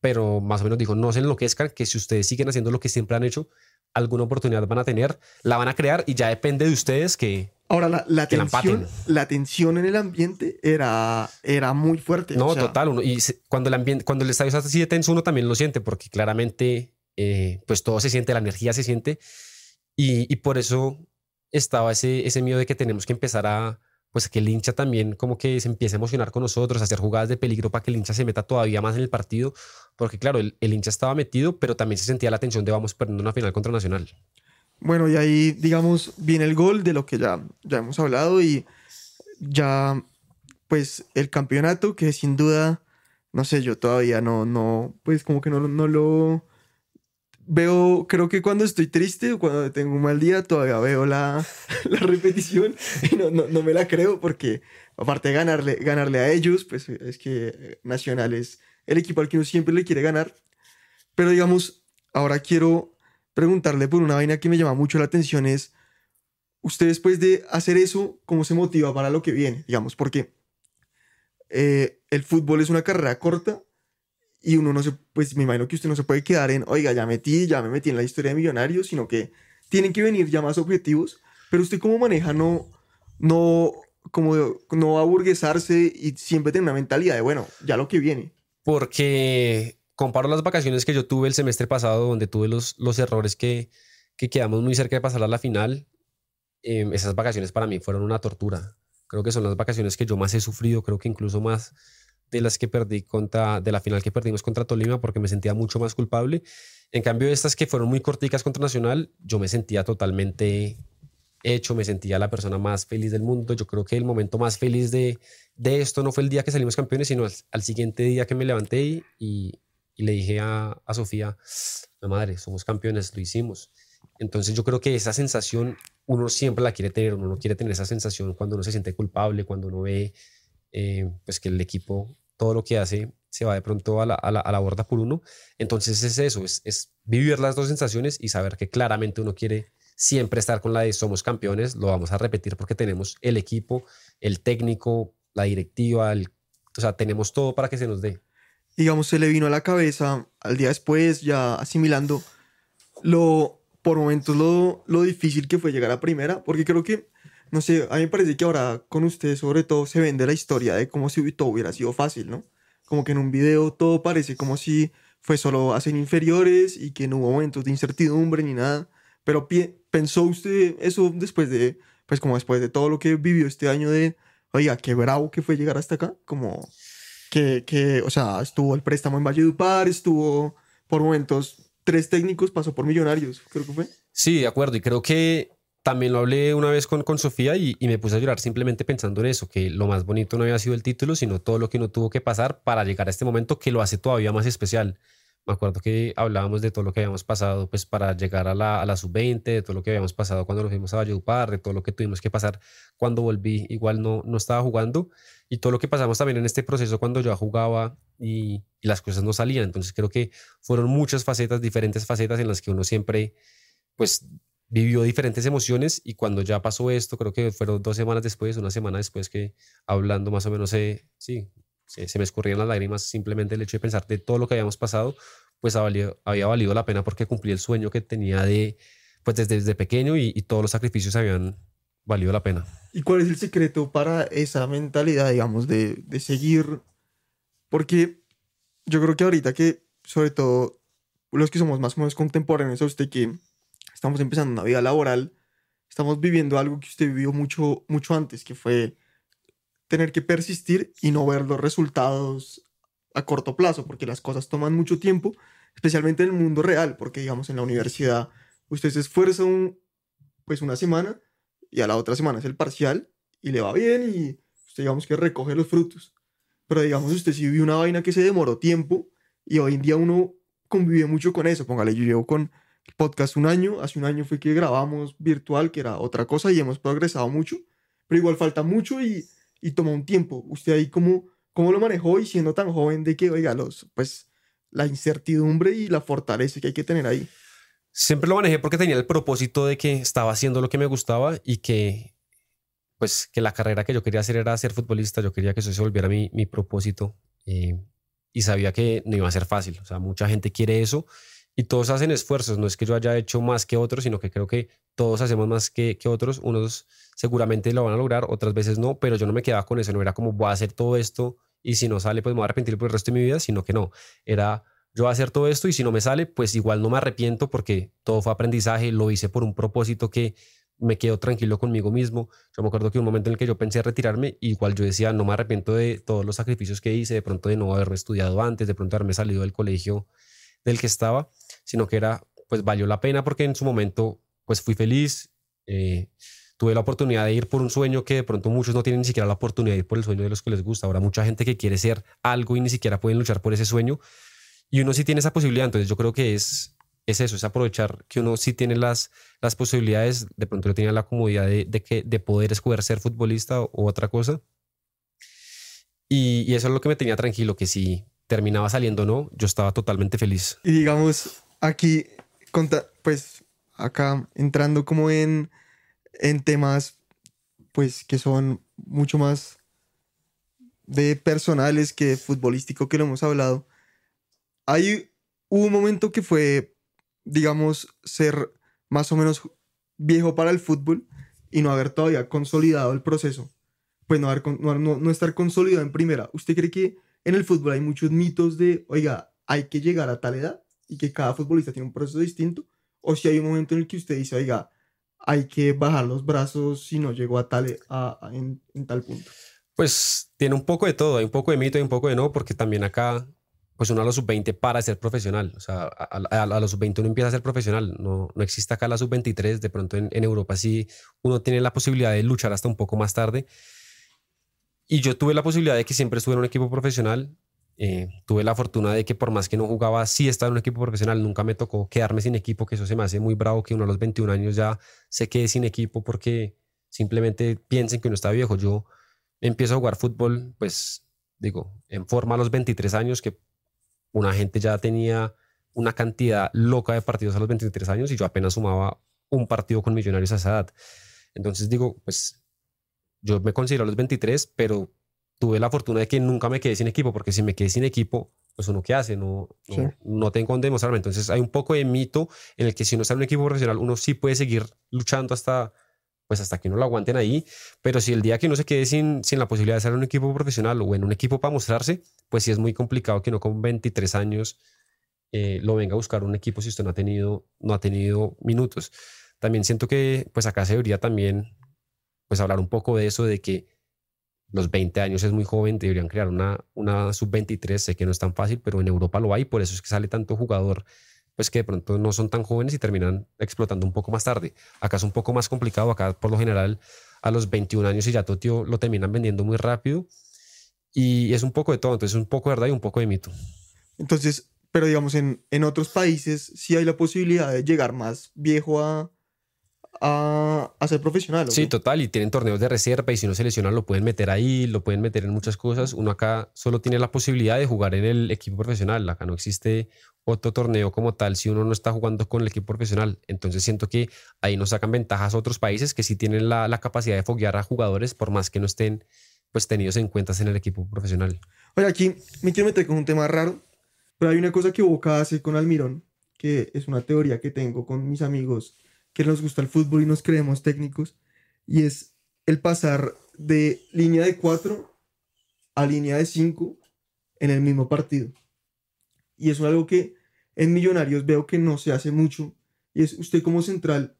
C: Pero más o menos dijo, no se enloquezcan, que si ustedes siguen haciendo lo que siempre han hecho, alguna oportunidad van a tener, la van a crear y ya depende de ustedes que...
B: Ahora, la, la, tensión, la, tensión en el ambiente era, era muy fuerte.
C: No, total. Uno, y cuando el, ambiente, cuando el estadio está así de tenso, uno también lo siente, porque claramente, eh, pues todo se siente, la energía se siente. Y, y por eso estaba ese, ese miedo de que tenemos que empezar a, pues que el hincha también como que se empiece a emocionar con nosotros, a hacer jugadas de peligro para que el hincha se meta todavía más en el partido, porque claro, el, el hincha estaba metido, pero también se sentía la tensión de vamos perdiendo una final contra Nacional.
B: Bueno, y ahí, digamos, viene el gol de lo que ya, ya hemos hablado y ya, pues, el campeonato que sin duda, no sé, yo todavía no, no, pues como que no, no lo veo, creo que cuando estoy triste o cuando tengo un mal día, todavía veo la, la repetición y no, no, no, me la creo porque aparte de ganarle, ganarle a ellos, pues es que Nacional es el equipo al que uno siempre le quiere ganar. Pero digamos, ahora quiero preguntarle por una vaina que me llama mucho la atención es, usted después de hacer eso, ¿cómo se motiva para lo que viene? Digamos, porque eh, el fútbol es una carrera corta y uno no se, pues me imagino que usted no se puede quedar en, oiga, ya metí, ya me metí en la historia de millonarios, sino que tienen que venir ya más objetivos, pero usted cómo maneja no, no, como no aburguesarse y siempre tener una mentalidad de, bueno, ya lo que viene.
C: Porque comparo las vacaciones que yo tuve el semestre pasado, donde tuve los, los errores que, que quedamos muy cerca de pasar a la final, eh, esas vacaciones para mí fueron una tortura. Creo que son las vacaciones que yo más he sufrido, creo que incluso más de las que perdí contra, de la final que perdimos contra Tolima, porque me sentía mucho más culpable. En cambio, estas que fueron muy corticas contra Nacional, yo me sentía totalmente hecho, me sentía la persona más feliz del mundo. Yo creo que el momento más feliz de, de esto no fue el día que salimos campeones, sino al, al siguiente día que me levanté y, y, y le dije a, a Sofía, la madre, somos campeones, lo hicimos. Entonces yo creo que esa sensación uno siempre la quiere tener, uno no quiere tener esa sensación cuando uno se siente culpable, cuando uno ve eh, pues que el equipo, todo lo que hace, se va de pronto a la, a la, a la borda por uno. Entonces es eso, es, es, vivir las dos sensaciones y saber que claramente uno quiere siempre estar con la de somos campeones, lo vamos a repetir porque tenemos el equipo, el técnico, la directiva, el, o sea, tenemos todo para que se nos dé
B: digamos, se le vino a la cabeza al día después, ya asimilando lo, por momentos, lo, lo difícil que fue llegar a primera, porque creo que, no sé, a mí me parece que ahora con usted sobre todo se vende la historia de como si todo hubiera sido fácil, ¿no? Como que en un video todo parece como si fue solo hacer inferiores y que no hubo momentos de incertidumbre ni nada, pero pensó usted eso después de, pues como después de todo lo que vivió este año de, oiga, qué bravo que fue llegar hasta acá, como que, que, o sea, estuvo el préstamo en Valledupar, estuvo por momentos tres técnicos, pasó por Millonarios, creo que fue.
C: Sí, de acuerdo, y creo que también lo hablé una vez con, con Sofía y, y, me puse a llorar simplemente pensando en eso, que lo más bonito no había sido el título, sino todo lo que uno tuvo que pasar para llegar a este momento que lo hace todavía más especial. Me acuerdo que hablábamos de todo lo que habíamos pasado pues para llegar a la, a la sub-20, de todo lo que habíamos pasado cuando nos fuimos a Valledupar, de todo lo que tuvimos que pasar cuando volví, igual no, no estaba jugando, y todo lo que pasamos también en este proceso cuando yo jugaba y, y, las cosas no salían. Entonces creo que fueron muchas facetas, diferentes facetas en las que uno siempre pues vivió diferentes emociones y cuando ya pasó esto, creo que fueron dos semanas después, una semana después que hablando más o menos, eh, sí, se, me escurrían las lágrimas simplemente el hecho de pensar de todo lo que habíamos pasado, pues había valido, la pena porque cumplí el sueño que tenía de, pues desde, desde pequeño y, y todos los sacrificios habían valido la pena.
B: ¿Y cuál es el secreto para esa mentalidad, digamos, de, de seguir? Porque yo creo que ahorita que, sobre todo, los que somos más menos contemporáneos a usted, que estamos empezando una vida laboral, estamos viviendo algo que usted vivió mucho, mucho antes, que fue tener que persistir y no ver los resultados a corto plazo, porque las cosas toman mucho tiempo, especialmente en el mundo real, porque digamos en la universidad usted se esfuerza un, pues una semana y a la otra semana es el parcial y le va bien y usted digamos que recoge los frutos. Pero digamos usted si vivió una vaina que se demoró tiempo y hoy en día uno convive mucho con eso, póngale, yo llevo con el podcast un año, hace un año fue que grabamos virtual, que era otra cosa y hemos progresado mucho, pero igual falta mucho y y toma un tiempo. ¿Usted ahí cómo, cómo lo manejó y siendo tan joven de que, oiga, los, pues la incertidumbre y la fortaleza que hay que tener ahí?
C: Siempre lo manejé porque tenía el propósito de que estaba haciendo lo que me gustaba y que, pues, que la carrera que yo quería hacer era ser futbolista. Yo quería que eso se volviera mi, mi propósito eh, y sabía que no iba a ser fácil. O sea, mucha gente quiere eso y todos hacen esfuerzos. No es que yo haya hecho más que otros, sino que creo que todos hacemos más que, que otros. Unos seguramente lo van a lograr, otras veces no, pero yo no me quedaba con eso. No era como voy a hacer todo esto y si no sale, pues me voy a arrepentir por el resto de mi vida, sino que no. Era yo voy a hacer todo esto y si no me sale, pues igual no me arrepiento porque todo fue aprendizaje, lo hice por un propósito que me quedo tranquilo conmigo mismo. Yo me acuerdo que un momento en el que yo pensé retirarme, igual yo decía, no me arrepiento de todos los sacrificios que hice, de pronto de no haberme estudiado antes, de pronto haberme salido del colegio del que estaba, sino que era, pues valió la pena porque en su momento, pues fui feliz, eh, tuve la oportunidad de ir por un sueño que de pronto muchos no tienen ni siquiera la oportunidad de ir por el sueño de los que les gusta. Ahora mucha gente que quiere ser algo y ni siquiera pueden luchar por ese sueño. Y uno sí tiene esa posibilidad, entonces yo creo que es, es eso, es aprovechar que uno sí tiene las, las posibilidades, de pronto no tiene la comodidad de, de, que, de poder escoger ser futbolista o, otra cosa. Y, y, eso es lo que me tenía tranquilo, que si terminaba saliendo o no, yo estaba totalmente feliz.
B: Y digamos, aquí, pues acá entrando como en, en temas, pues que son mucho más de personales que futbolístico que lo hemos hablado. Hay un momento que fue, digamos, ser más o menos viejo para el fútbol y no haber todavía consolidado el proceso. Pues no, haber, no, no estar consolidado en primera. ¿Usted cree que en el fútbol hay muchos mitos de, oiga, hay que llegar a tal edad y que cada futbolista tiene un proceso distinto? O si hay un momento en el que usted dice, oiga, hay que bajar los brazos si no llegó a tal, a, en, tal punto.
C: Pues tiene un poco de todo, hay un poco de mito y un poco de no, porque también acá, pues uno a los sub-20 para ser profesional, o sea, a, los sub-20 uno empieza a ser profesional, no, no existe acá la sub-23, de pronto en, en Europa sí uno tiene la posibilidad de luchar hasta un poco más tarde, y yo tuve la posibilidad de que siempre estuve en un equipo profesional. Eh, tuve la fortuna de que por más que no jugaba, sí estaba en un equipo profesional. Nunca me tocó quedarme sin equipo, que eso se me hace muy bravo que uno a los 21 años ya se quede sin equipo porque simplemente piensen que uno está viejo. Yo empiezo a jugar fútbol, pues digo, en forma a los 23 años, que una gente ya tenía una cantidad loca de partidos a los 23 años y yo apenas sumaba un partido con Millonarios a esa edad. Entonces digo, pues yo me considero a los 23, pero tuve la fortuna de que nunca me quedé sin equipo, porque si me quedé sin equipo, pues uno qué hace, no, no, tengo dónde demostrarme. Entonces hay un poco de mito en el que si uno está en un equipo profesional, uno sí puede seguir luchando hasta, pues hasta que no lo aguanten ahí, pero si el día que uno se quede sin, sin la posibilidad de estar en un equipo profesional o en un equipo para mostrarse, pues sí es muy complicado que uno con 23 años eh, lo venga a buscar un equipo si usted no ha tenido, no ha tenido minutos. También siento que pues acá se debería también pues hablar un poco de eso, de que los 20 años es muy joven, deberían crear una, una sub-23, sé que no es tan fácil, pero en Europa lo hay, por eso es que sale tanto jugador, pues que de pronto no son tan jóvenes y terminan explotando un poco más tarde. Acá es un poco más complicado, acá por lo general a los 21 años y ya Totio lo terminan vendiendo muy rápido y es un poco de todo, entonces un poco de verdad y un poco de mito.
B: Entonces, pero digamos, en, en otros países sí hay la posibilidad de llegar más viejo a, a, ser profesional.
C: Sí, total, y tienen torneos de reserva y si no se lesiona lo pueden meter ahí, lo pueden meter en muchas cosas. Uno acá solo tiene la posibilidad de jugar en el equipo profesional, acá no existe otro torneo como tal si uno no está jugando con el equipo profesional. Entonces siento que ahí nos sacan ventajas a otros países que sí tienen la, la capacidad de foguear a jugadores por más que no estén pues tenidos en cuenta en el equipo profesional.
B: Oye, aquí me quiero meter con un tema raro, pero hay una cosa que Boca hace con Almirón, que es una teoría que tengo con mis amigos que nos gusta el fútbol y nos creemos técnicos, y es el pasar de línea de 4 a línea de 5 en el mismo partido. Y eso es algo que en Millonarios veo que no se hace mucho, y es usted como central,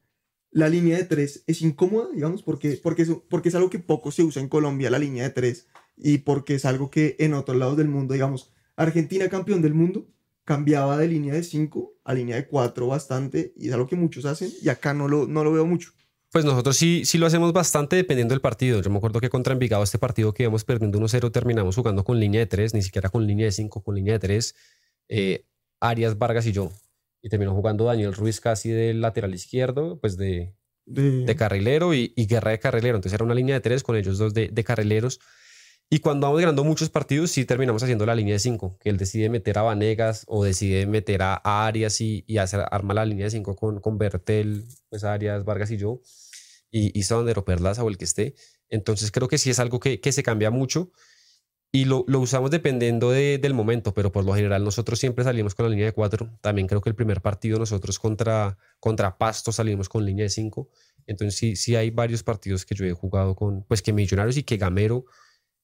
B: la línea de 3 es incómoda, digamos, porque, porque, es, porque es algo que poco se usa en Colombia, la línea de 3, y porque es algo que en otros lados del mundo, digamos, Argentina campeón del mundo, cambiaba de línea de 5 a línea de 4 bastante y es algo que muchos hacen y acá no lo, no lo veo mucho.
C: Pues nosotros sí, sí lo hacemos bastante dependiendo del partido. Yo me acuerdo que contra Envigado este partido que íbamos perdiendo 1-0 terminamos jugando con línea de 3, ni siquiera con línea de 5, con línea de 3. Eh, Arias, Vargas y yo. Y terminó jugando Daniel Ruiz casi del lateral izquierdo, pues de, de... carrilero y, Guerra de carrilero. Entonces era una línea de 3 con ellos dos de, de carrileros. Y cuando vamos ganando muchos partidos, sí terminamos haciendo la línea de 5, que él decide meter a Vanegas o decide meter a, Arias y, y hacer, arma la línea de 5 con, con Bertel, pues Arias, Vargas y yo, y, y Sandero Perlaza o el que esté. Entonces creo que sí es algo que, que se cambia mucho y lo, lo usamos dependiendo de, del momento, pero por lo general nosotros siempre salimos con la línea de 4. También creo que el primer partido nosotros contra, contra Pasto salimos con línea de 5. Entonces sí, sí hay varios partidos que yo he jugado con, pues que Millonarios y que Gamero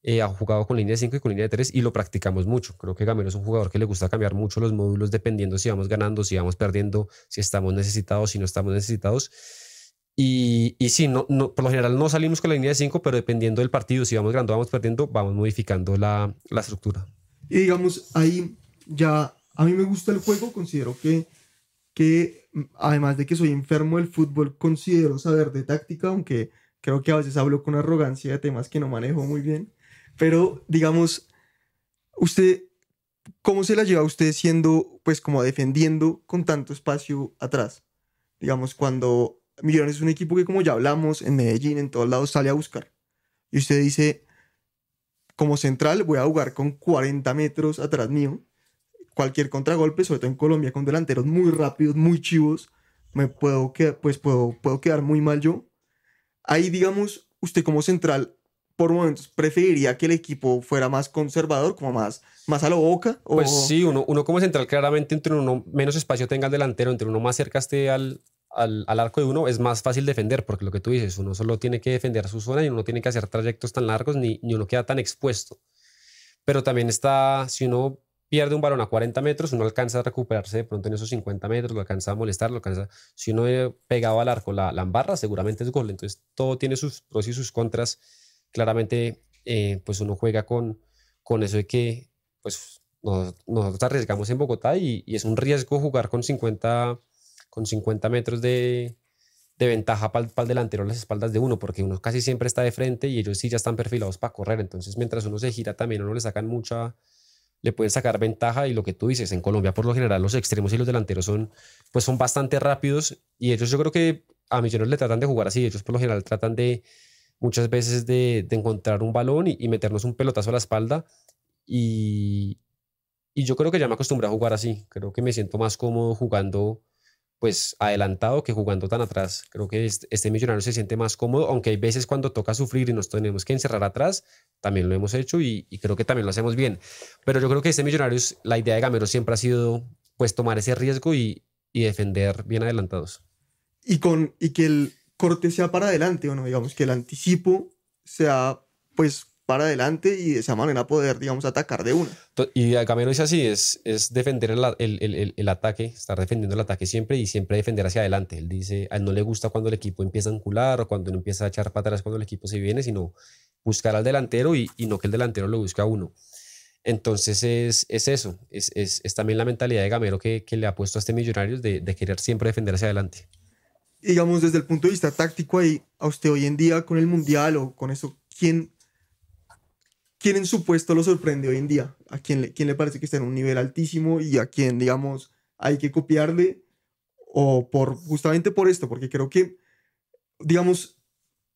C: eh, ha jugado con línea de 5 y con línea de 3 y lo practicamos mucho. Creo que Gamero es un jugador que le gusta cambiar mucho los módulos dependiendo si vamos ganando, si vamos perdiendo, si estamos necesitados, si no estamos necesitados. Y, y sí, no, no, por lo general no salimos con la línea de 5, pero dependiendo del partido, si vamos ganando vamos perdiendo, vamos modificando la, la estructura.
B: Y digamos, ahí ya a mí me gusta el juego, considero que, que además de que soy enfermo del fútbol, considero saber de táctica, aunque creo que a veces hablo con arrogancia de temas que no manejo muy bien. Pero digamos, usted, ¿cómo se la lleva usted siendo, pues como defendiendo con tanto espacio atrás? Digamos, cuando Millones es un equipo que como ya hablamos, en Medellín, en todos lados sale a buscar. Y usted dice, como central voy a jugar con 40 metros atrás mío. Cualquier contragolpe, sobre todo en Colombia, con delanteros muy rápidos, muy chivos, me puedo, que, pues puedo, puedo quedar muy mal yo. Ahí, digamos, usted como central, por momentos, preferiría que el equipo fuera más conservador, como más, más a lo boca. O...
C: Pues sí, uno, uno como central, claramente, entre uno menos espacio tenga el delantero, entre uno más cerca esté al, al, arco de uno, es más fácil defender, porque lo que tú dices, uno solo tiene que defender su zona y uno no tiene que hacer trayectos tan largos ni, ni uno queda tan expuesto. Pero también está, si uno pierde un balón a 40 metros, uno alcanza a recuperarse de pronto en esos 50 metros, lo alcanza a molestar, lo alcanza. Si uno pegado al arco la, la embarra, seguramente es gol. Entonces todo tiene sus pros y sus contras. Claramente, eh, pues uno juega con, con eso de que, pues nosotros, nosotros arriesgamos en Bogotá y, es un riesgo jugar con 50 con 50 metros de, de ventaja para el delantero a las espaldas de uno, porque uno casi siempre está de frente y ellos sí ya están perfilados para correr. Entonces, mientras uno se gira, también uno le sacan mucha, le pueden sacar ventaja. Y lo que tú dices, en Colombia, por lo general, los extremos y los delanteros son, pues son bastante rápidos. Y ellos, yo creo que a Millones le tratan de jugar así. Ellos, por lo general, tratan de muchas veces de, de encontrar un balón y, y, meternos un pelotazo a la espalda. Y, y yo creo que ya me acostumbré a jugar así. Creo que me siento más cómodo jugando pues adelantado que jugando tan atrás. Creo que este, este, millonario se siente más cómodo, aunque hay veces cuando toca sufrir y nos tenemos que encerrar atrás, también lo hemos hecho y, y creo que también lo hacemos bien. Pero yo creo que este millonario, la idea de Gamero siempre ha sido pues tomar ese riesgo y, y defender bien adelantados.
B: Y, con, y que el corte sea para adelante, o no, digamos, que el anticipo sea pues para adelante y de esa manera poder, digamos, atacar de una.
C: Y Gamero dice así, es, es defender el, ataque, estar defendiendo el ataque siempre y siempre defender hacia adelante. Él dice, a él no le gusta cuando el equipo empieza a ancular o cuando uno empieza a echar para atrás cuando el equipo se viene, sino buscar al delantero y, no que el delantero lo busque a uno. Entonces es, es eso, es, es, es, también la mentalidad de Gamero que, que le ha puesto a este Millonarios de, de querer siempre defender hacia adelante.
B: Digamos, desde el punto de vista táctico, ahí, a usted hoy en día con el Mundial o con eso, ¿quién quién en su puesto lo sorprende hoy en día, a quién le, quién le parece que está en un nivel altísimo y a quién, digamos, hay que copiarle, o por justamente por esto, porque creo que, digamos,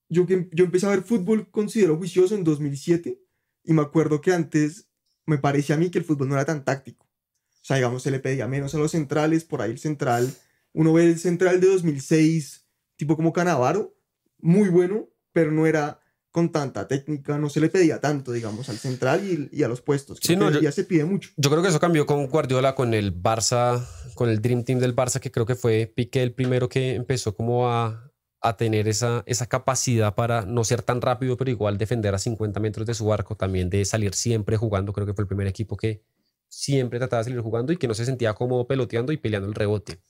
B: yo, yo empecé a ver fútbol, considero juicioso en 2007, y me acuerdo que antes me parecía a mí que el fútbol no era tan táctico. O sea, digamos, se le pedía menos a los centrales, por ahí el central, uno ve el central de 2006, tipo como Canavaro, muy bueno, pero no era con tanta técnica, no se le pedía tanto, digamos, al central y, y a los puestos.
C: Sí, no,
B: ya se pide mucho.
C: Yo creo que eso cambió con Guardiola, con el Barça, con el Dream Team del Barça, que creo que fue Piqué el primero que empezó como a, a tener esa, esa capacidad para no ser tan rápido, pero igual defender a 50 metros de su arco, también de salir siempre jugando. Creo que fue el primer equipo que siempre trataba de salir jugando y que no se sentía cómodo peloteando y peleando el rebote.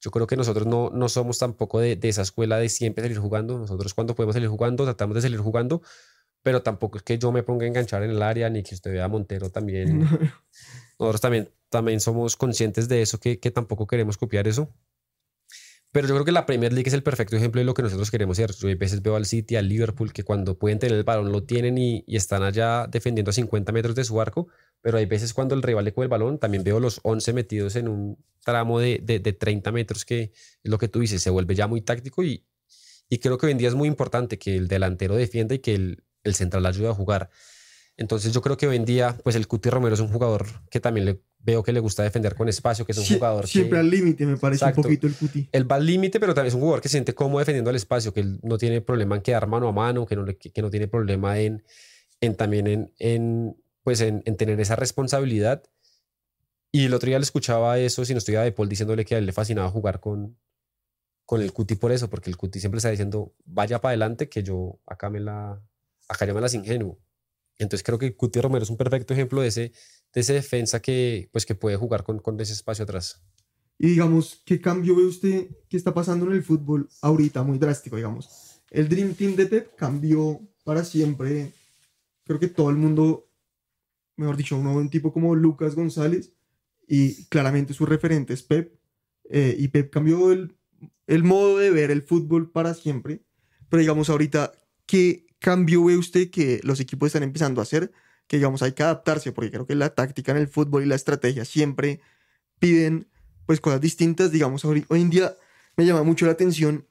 C: Yo creo que nosotros no, no somos tampoco de, de, esa escuela de siempre salir jugando. Nosotros cuando podemos salir jugando, tratamos de salir jugando, pero tampoco es que yo me ponga a enganchar en el área, ni que usted vea a Montero también. nosotros también, también somos conscientes de eso, que, que tampoco queremos copiar eso. Pero yo creo que la Premier League es el perfecto ejemplo de lo que nosotros queremos hacer. Yo a veces veo al City, al Liverpool, que cuando pueden tener el balón lo tienen y, y, están allá defendiendo a 50 metros de su arco, pero hay veces cuando el rival le coge el balón, también veo los 11 metidos en un tramo de, de, de 30 metros, que es lo que tú dices, se vuelve ya muy táctico y, y creo que hoy en día es muy importante que el delantero defienda y que el, el central ayude a jugar. Entonces yo creo que hoy en día, pues el Cuti Romero es un jugador que también le veo que le gusta defender con espacio, que es un
B: Sie
C: jugador
B: siempre
C: que,
B: al límite me parece exacto, un poquito el Cuti.
C: Él va al límite, pero también es un jugador que se siente cómodo defendiendo el espacio, que él no tiene problema en quedar mano a mano, que no, le, que no tiene problema en, en también en, en pues en, en, tener esa responsabilidad. Y el otro día le escuchaba eso, si no estoy de Paul, diciéndole que a él le fascinaba jugar con, con el Cuti por eso, porque el Cuti siempre está diciendo, vaya para adelante, que yo acá me la, acá yo me las ingenuo. Entonces creo que Cuti Romero es un perfecto ejemplo de ese, de ese defensa que, pues, que puede jugar con, con ese espacio atrás.
B: Y digamos, ¿qué cambio ve usted que está pasando en el fútbol ahorita? Muy drástico, digamos. El Dream Team de Pep cambió para siempre. Creo que todo el mundo, mejor dicho, uno un tipo como Lucas González y claramente su referente es Pep. eh, y Pep cambió el, el modo de ver el fútbol para siempre. Pero digamos, ahorita, ¿qué cambio ve usted que los equipos están empezando a hacer? Que digamos, hay que adaptarse, porque creo que la táctica en el fútbol y la estrategia siempre piden pues cosas distintas. Digamos, hoy, hoy en día me llama mucho la atención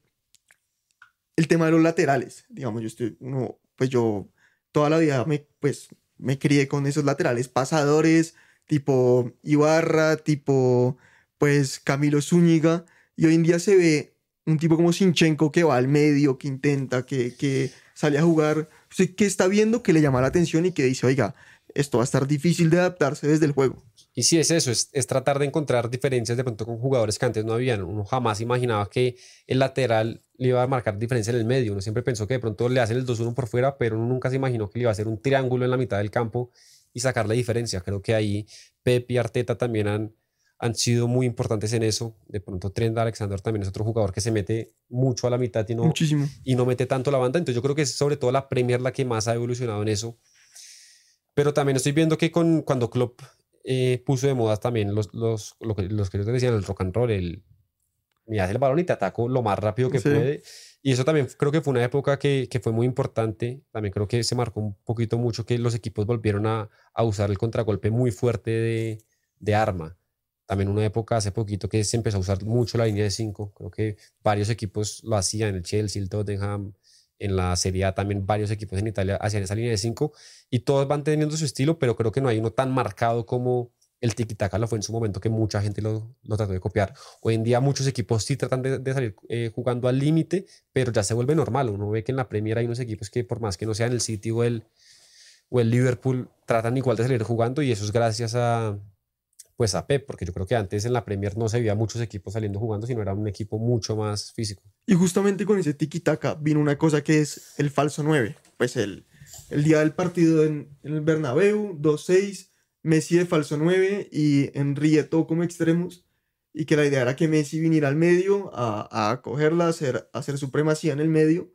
B: el tema de los laterales. Digamos, yo estoy, uno, pues yo toda la vida me, pues, me crié con esos laterales pasadores, tipo Ibarra, tipo, pues, Camilo Zúñiga. Y hoy en día se ve un tipo como Sinchenko que va al medio, que intenta, que, que sale a jugar. Que está viendo que le llama la atención y que dice, oiga, esto va a estar difícil de adaptarse desde el juego.
C: Y sí, es eso, es, es, tratar de encontrar diferencias de pronto con jugadores que antes no habían. Uno jamás imaginaba que el lateral le iba a marcar diferencia en el medio. Uno siempre pensó que de pronto le hacen el 2-1 por fuera, pero uno nunca se imaginó que le iba a hacer un triángulo en la mitad del campo y sacar la diferencia. Creo que ahí Pep y Arteta también han, han sido muy importantes en eso. De pronto Trent Alexander también es otro jugador que se mete mucho a la mitad y no,
B: Muchísimo.
C: y no mete tanto la banda. Entonces yo creo que es sobre todo la Premier la que más ha evolucionado en eso. Pero también estoy viendo que con, cuando Klopp eh, puso de moda también los, los, lo que, los que decían, el rock and roll, el me hace el balón y te ataco lo más rápido que
B: Sí.
C: puede. Y eso también creo que fue una época que, que fue muy importante. También creo que se marcó un poquito mucho que los equipos volvieron a, a usar el contragolpe muy fuerte de, de arma. También una época hace poquito que se empezó a usar mucho la línea de 5. Creo que varios equipos lo hacían, el Chelsea, el Tottenham, en la Serie A también varios equipos en Italia hacían esa línea de 5 y todos van teniendo su estilo, pero creo que no hay uno tan marcado como el tiki-taka lo fue en su momento, que mucha gente lo, trató de copiar. Hoy en día muchos equipos sí tratan de, de salir eh, jugando al límite, pero ya se vuelve normal. Uno ve que en la Premier hay unos equipos que por más que no sean el City o el, o el Liverpool, tratan igual de salir jugando y eso es gracias a, pues a Pep, porque yo creo que antes en la Premier no se veía muchos equipos saliendo jugando, sino era un equipo mucho más físico.
B: Y justamente con ese tiki-taka vino una cosa que es el falso 9. Pues el, el día del partido en, el Bernabéu, 2-6, Messi de falso 9 y Henrieto como extremos. Y que la idea era que Messi viniera al medio a, a cogerla, hacer, a hacer supremacía en el medio.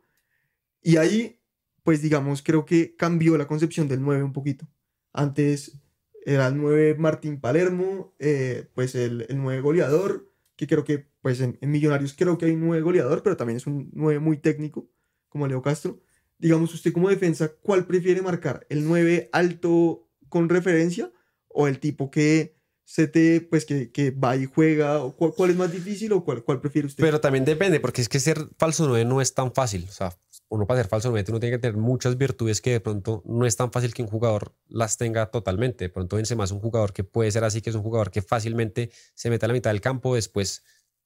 B: Y ahí, pues digamos, creo que cambió la concepción del 9 un poquito. Antes el 9 Martín Palermo, eh, pues el, el 9 goleador, que creo que pues en, en, Millonarios creo que hay un 9 goleador, pero también es un 9 muy técnico, como Leo Castro. Digamos, usted como defensa, ¿cuál prefiere marcar? ¿El 9 alto con referencia o el tipo que se te, pues que, que va y juega? ¿O cuál, cuál, es más difícil o cuál, cuál prefiere usted?
C: Pero también depende, porque es que ser falso 9 no es tan fácil. O sea, uno para ser falso 9 uno tiene que tener muchas virtudes que de pronto no es tan fácil que un jugador las tenga totalmente. De pronto Benzema es un jugador que puede ser así, que es un jugador que fácilmente se mete a la mitad del campo, después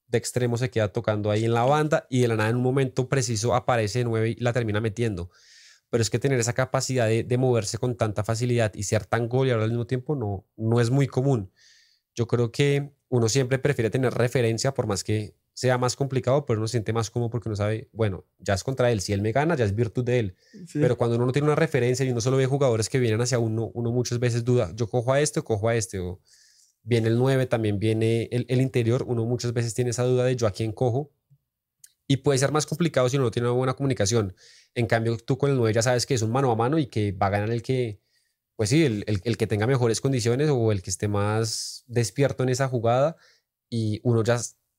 C: de extremo se queda tocando ahí en la banda y de la nada en un momento preciso aparece de 9 y la termina metiendo. Pero es que tener esa capacidad de, de moverse con tanta facilidad y ser tan goleador al mismo tiempo no, no es muy común. Yo creo que uno siempre prefiere tener referencia, por más que sea más complicado, pero uno se siente más cómodo porque uno sabe, bueno, ya es contra él, si él me gana, ya es virtud de él. Sí. Pero cuando uno no tiene una referencia y uno solo ve jugadores que vienen hacia uno, uno muchas veces duda, yo cojo a este o cojo a este, o viene el 9, también viene el, el interior, uno muchas veces tiene esa duda de yo a quién cojo. Y puede ser más complicado si uno no tiene una buena comunicación. En cambio, tú con el 9 ya sabes que es un mano a mano y que va a ganar el que, pues sí, el, el, el, que tenga mejores condiciones o el que esté más despierto en esa jugada y uno ya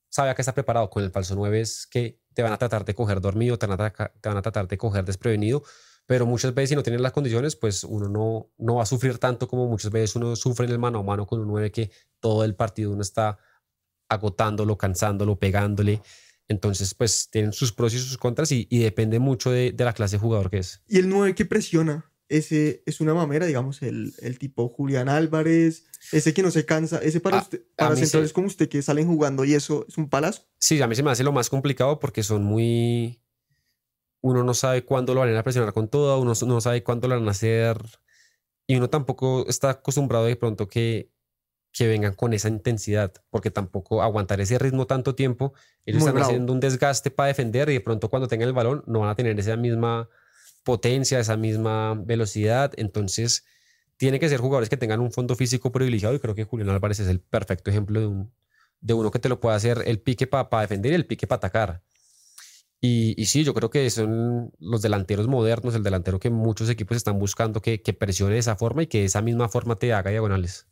C: sabe a qué está preparado. Con el falso 9 es que te van a tratar de coger dormido, te van a, te van a tratar de coger desprevenido, pero muchas veces si no tienes las condiciones, pues uno no, no va a sufrir tanto como muchas veces uno sufre en el mano a mano con un 9 que todo el partido uno está agotándolo, cansándolo, pegándole. Entonces, pues tienen sus pros y sus contras y, depende mucho de, de, la clase de jugador que es.
B: Y el 9 que presiona, ese es una mamera, digamos, el, el tipo Julián Álvarez, ese que no se cansa, ese para,
C: A-
B: usted, para centrales como usted que salen jugando y eso es un palazo.
C: Sí, a mí se me hace lo más complicado porque son muy... Uno no sabe cuándo lo van a presionar con todo, uno no sabe cuándo lo van a hacer y uno tampoco está acostumbrado de pronto que, que vengan con esa intensidad, porque tampoco aguantar ese ritmo tanto tiempo, ellos
B: Muy
C: están
B: bravo.
C: haciendo un desgaste para defender y de pronto cuando tengan el balón no van a tener esa misma potencia, esa misma velocidad, entonces tiene que ser jugadores que tengan un fondo físico privilegiado y creo que Julián Álvarez es el perfecto ejemplo de un, de uno que te lo pueda hacer el pique para defender y el pique para atacar. Y, y, sí, yo creo que son los delanteros modernos, el delantero que muchos equipos están buscando que, que presione de esa forma y que de esa misma forma te haga diagonales.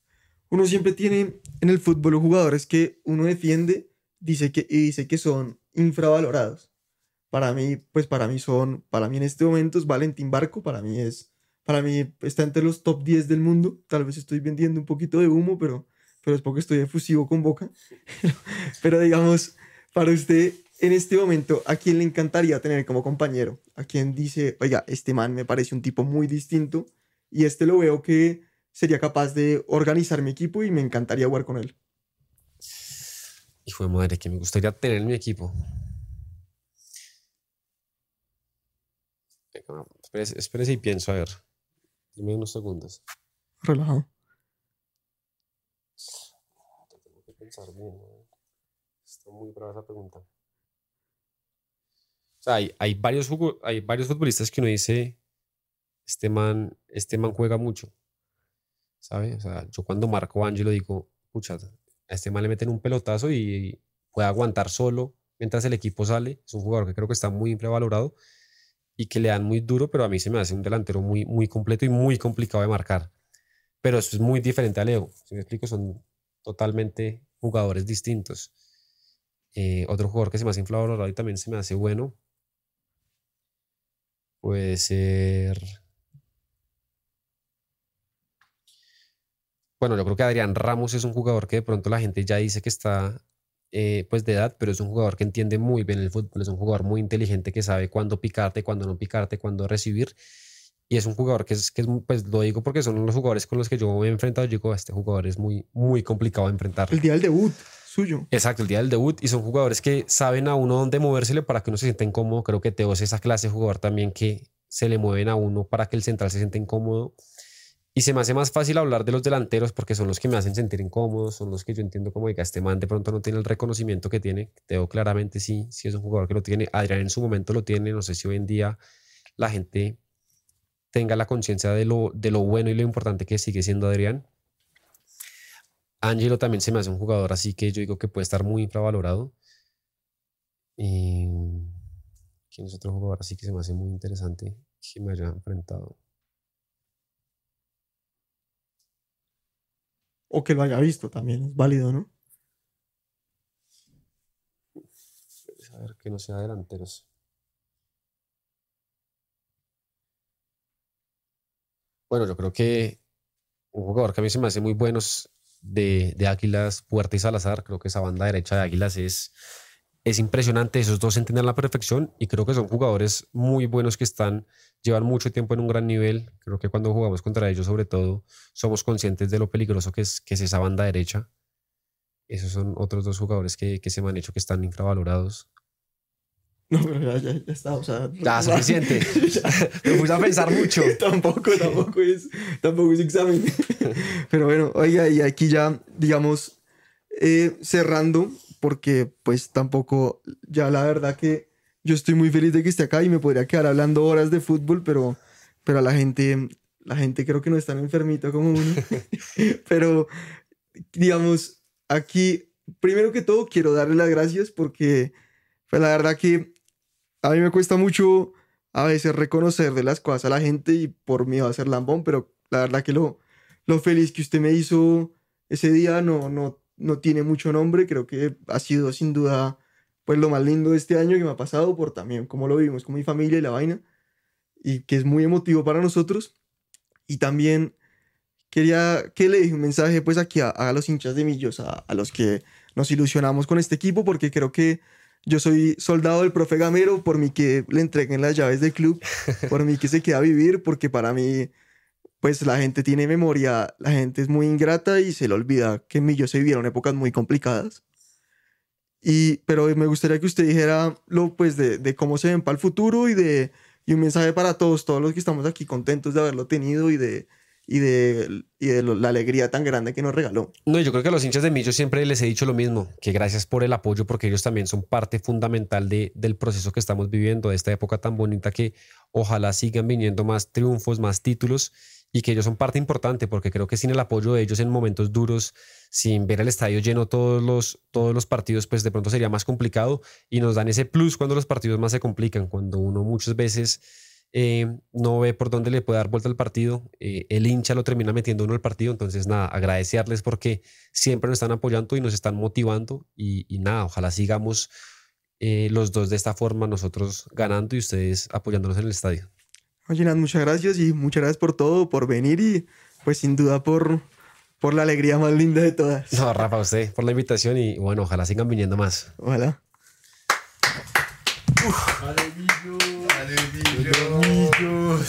B: Uno siempre tiene en el fútbol jugadores que uno defiende dice que, y dice que son infravalorados. Para mí, pues para mí son, para mí en este momento es Valentín Barco, para mí es, para mí está entre los top 10 del mundo. Tal vez estoy vendiendo un poquito de humo, pero, pero es porque estoy efusivo con Boca. pero digamos, para usted, en este momento, ¿a quién le encantaría tener como compañero? ¿A quién dice, oiga, este man me parece un tipo muy distinto y este lo veo que sería capaz de organizar mi equipo y me encantaría jugar con él?
C: Hijo de madre, que me gustaría tener en mi equipo. Espérese, espérese y pienso, a ver. Dime unos segundos.
B: Relajado.
C: Tengo que pensar bien. ¿no? Está muy brava esa pregunta. O sea, hay, hay, varios, hay varios futbolistas que uno dice, este man, este man juega mucho. ¿Sabe? O sea, yo cuando marco a Angelo digo, pucha, a este man le meten un pelotazo y puede aguantar solo mientras el equipo sale. Es un jugador que creo que está muy infravalorado y que le dan muy duro, pero a mí se me hace un delantero muy, muy completo y muy complicado de marcar. Pero eso es muy diferente a Leo. Si me explico, son totalmente jugadores distintos. Eh, otro jugador que se me hace infravalorado y también se me hace bueno puede ser. Bueno, yo creo que Adrián Ramos es un jugador que de pronto la gente ya dice que está eh, pues de edad, pero es un jugador que entiende muy bien el fútbol, es un jugador muy inteligente que sabe cuándo picarte, cuándo no picarte, cuándo recibir. Y es un jugador que es, que es, pues lo digo porque son los jugadores con los que yo me he enfrentado. Yo digo, este jugador es muy, muy complicado de enfrentar.
B: El día del debut suyo.
C: Exacto, el día del debut. Y son jugadores que saben a uno dónde movérsele para que uno se sienta incómodo. Creo que Teo es esa clase de jugador también que se le mueven a uno para que el central se sienta incómodo. Y se me hace más fácil hablar de los delanteros porque son los que me hacen sentir incómodo, son los que yo entiendo como, diga, este man de pronto no tiene el reconocimiento que tiene. Teo claramente sí, sí es un jugador que lo tiene. Adrián en su momento lo tiene. No sé si hoy en día la gente tenga la conciencia de lo, de lo bueno y lo importante que sigue siendo Adrián. Angelo también se me hace un jugador así que yo digo que puede estar muy infravalorado. Y... ¿Quién es otro jugador así que se me hace muy interesante que me haya enfrentado?
B: O que lo haya visto también, es válido, ¿no?
C: A ver, que no sea delanteros. Bueno, yo creo que un jugador que a mí se me hace muy bueno de, de Águilas, Puerta y Salazar, creo que esa banda derecha de Águilas es, es impresionante, esos dos se entienden a la perfección y creo que son jugadores muy buenos que están, llevan mucho tiempo en un gran nivel, creo que cuando jugamos contra ellos sobre todo somos conscientes de lo peligroso que es, que es esa banda derecha. Esos son otros dos jugadores que, que se me han hecho que están infravalorados.
B: No, pero ya, ya, ya está, o sea...
C: Ya, suficiente. Me puse a pensar mucho.
B: tampoco, tampoco es, tampoco es examen. pero bueno, oiga, y aquí ya, digamos, eh, cerrando, porque pues tampoco, ya la verdad que yo estoy muy feliz de que esté acá y me podría quedar hablando horas de fútbol, pero, pero a la gente, la gente creo que no es tan enfermito como uno. pero, digamos, aquí, primero que todo, quiero darle las gracias porque, pues la verdad que a mí me cuesta mucho a veces reconocer de las cosas a la gente y por miedo a ser lambón, pero la verdad que lo, lo feliz que usted me hizo ese día no, no, no tiene mucho nombre, creo que ha sido sin duda pues lo más lindo de este año que me ha pasado por también cómo lo vivimos con mi familia y la vaina y que es muy emotivo para nosotros. Y también quería que le dije un mensaje pues aquí a, los hinchas de Millos, a, a los que nos ilusionamos con este equipo porque creo que yo soy soldado del profe Gamero, por mí que le entreguen las llaves del club, por mí que se queda a vivir, porque para mí, pues la gente tiene memoria, la gente es muy ingrata y se le olvida que en Millo se vivieron épocas muy complicadas. Y, pero me gustaría que usted dijera lo, pues, de, de cómo se ven para el futuro y, de, y un mensaje para todos, todos los que estamos aquí contentos de haberlo tenido y de, y de, y de la alegría tan grande que nos regaló.
C: No, yo creo que a los hinchas de Millo siempre les he dicho lo mismo, que gracias por el apoyo, porque ellos también son parte fundamental de, del proceso que estamos viviendo, de esta época tan bonita que ojalá sigan viniendo más triunfos, más títulos y que ellos son parte importante porque creo que sin el apoyo de ellos en momentos duros, sin ver el estadio lleno todos los, todos los partidos, pues de pronto sería más complicado y nos dan ese plus cuando los partidos más se complican, cuando uno muchas veces eh, no ve por dónde le puede dar vuelta al partido, eh, el hincha lo termina metiendo uno al partido, entonces nada, agradecerles porque siempre nos están apoyando y nos están motivando y, y nada, ojalá sigamos eh, los dos de esta forma, nosotros ganando y ustedes apoyándonos en el estadio.
B: Oye, Nat, muchas gracias y muchas gracias por todo, por venir y pues sin duda por, por la alegría más linda de todas.
C: No, Rafa, usted por la invitación y bueno, ojalá sigan viniendo más.
B: Ojalá.
D: Adelillo. Adelillo.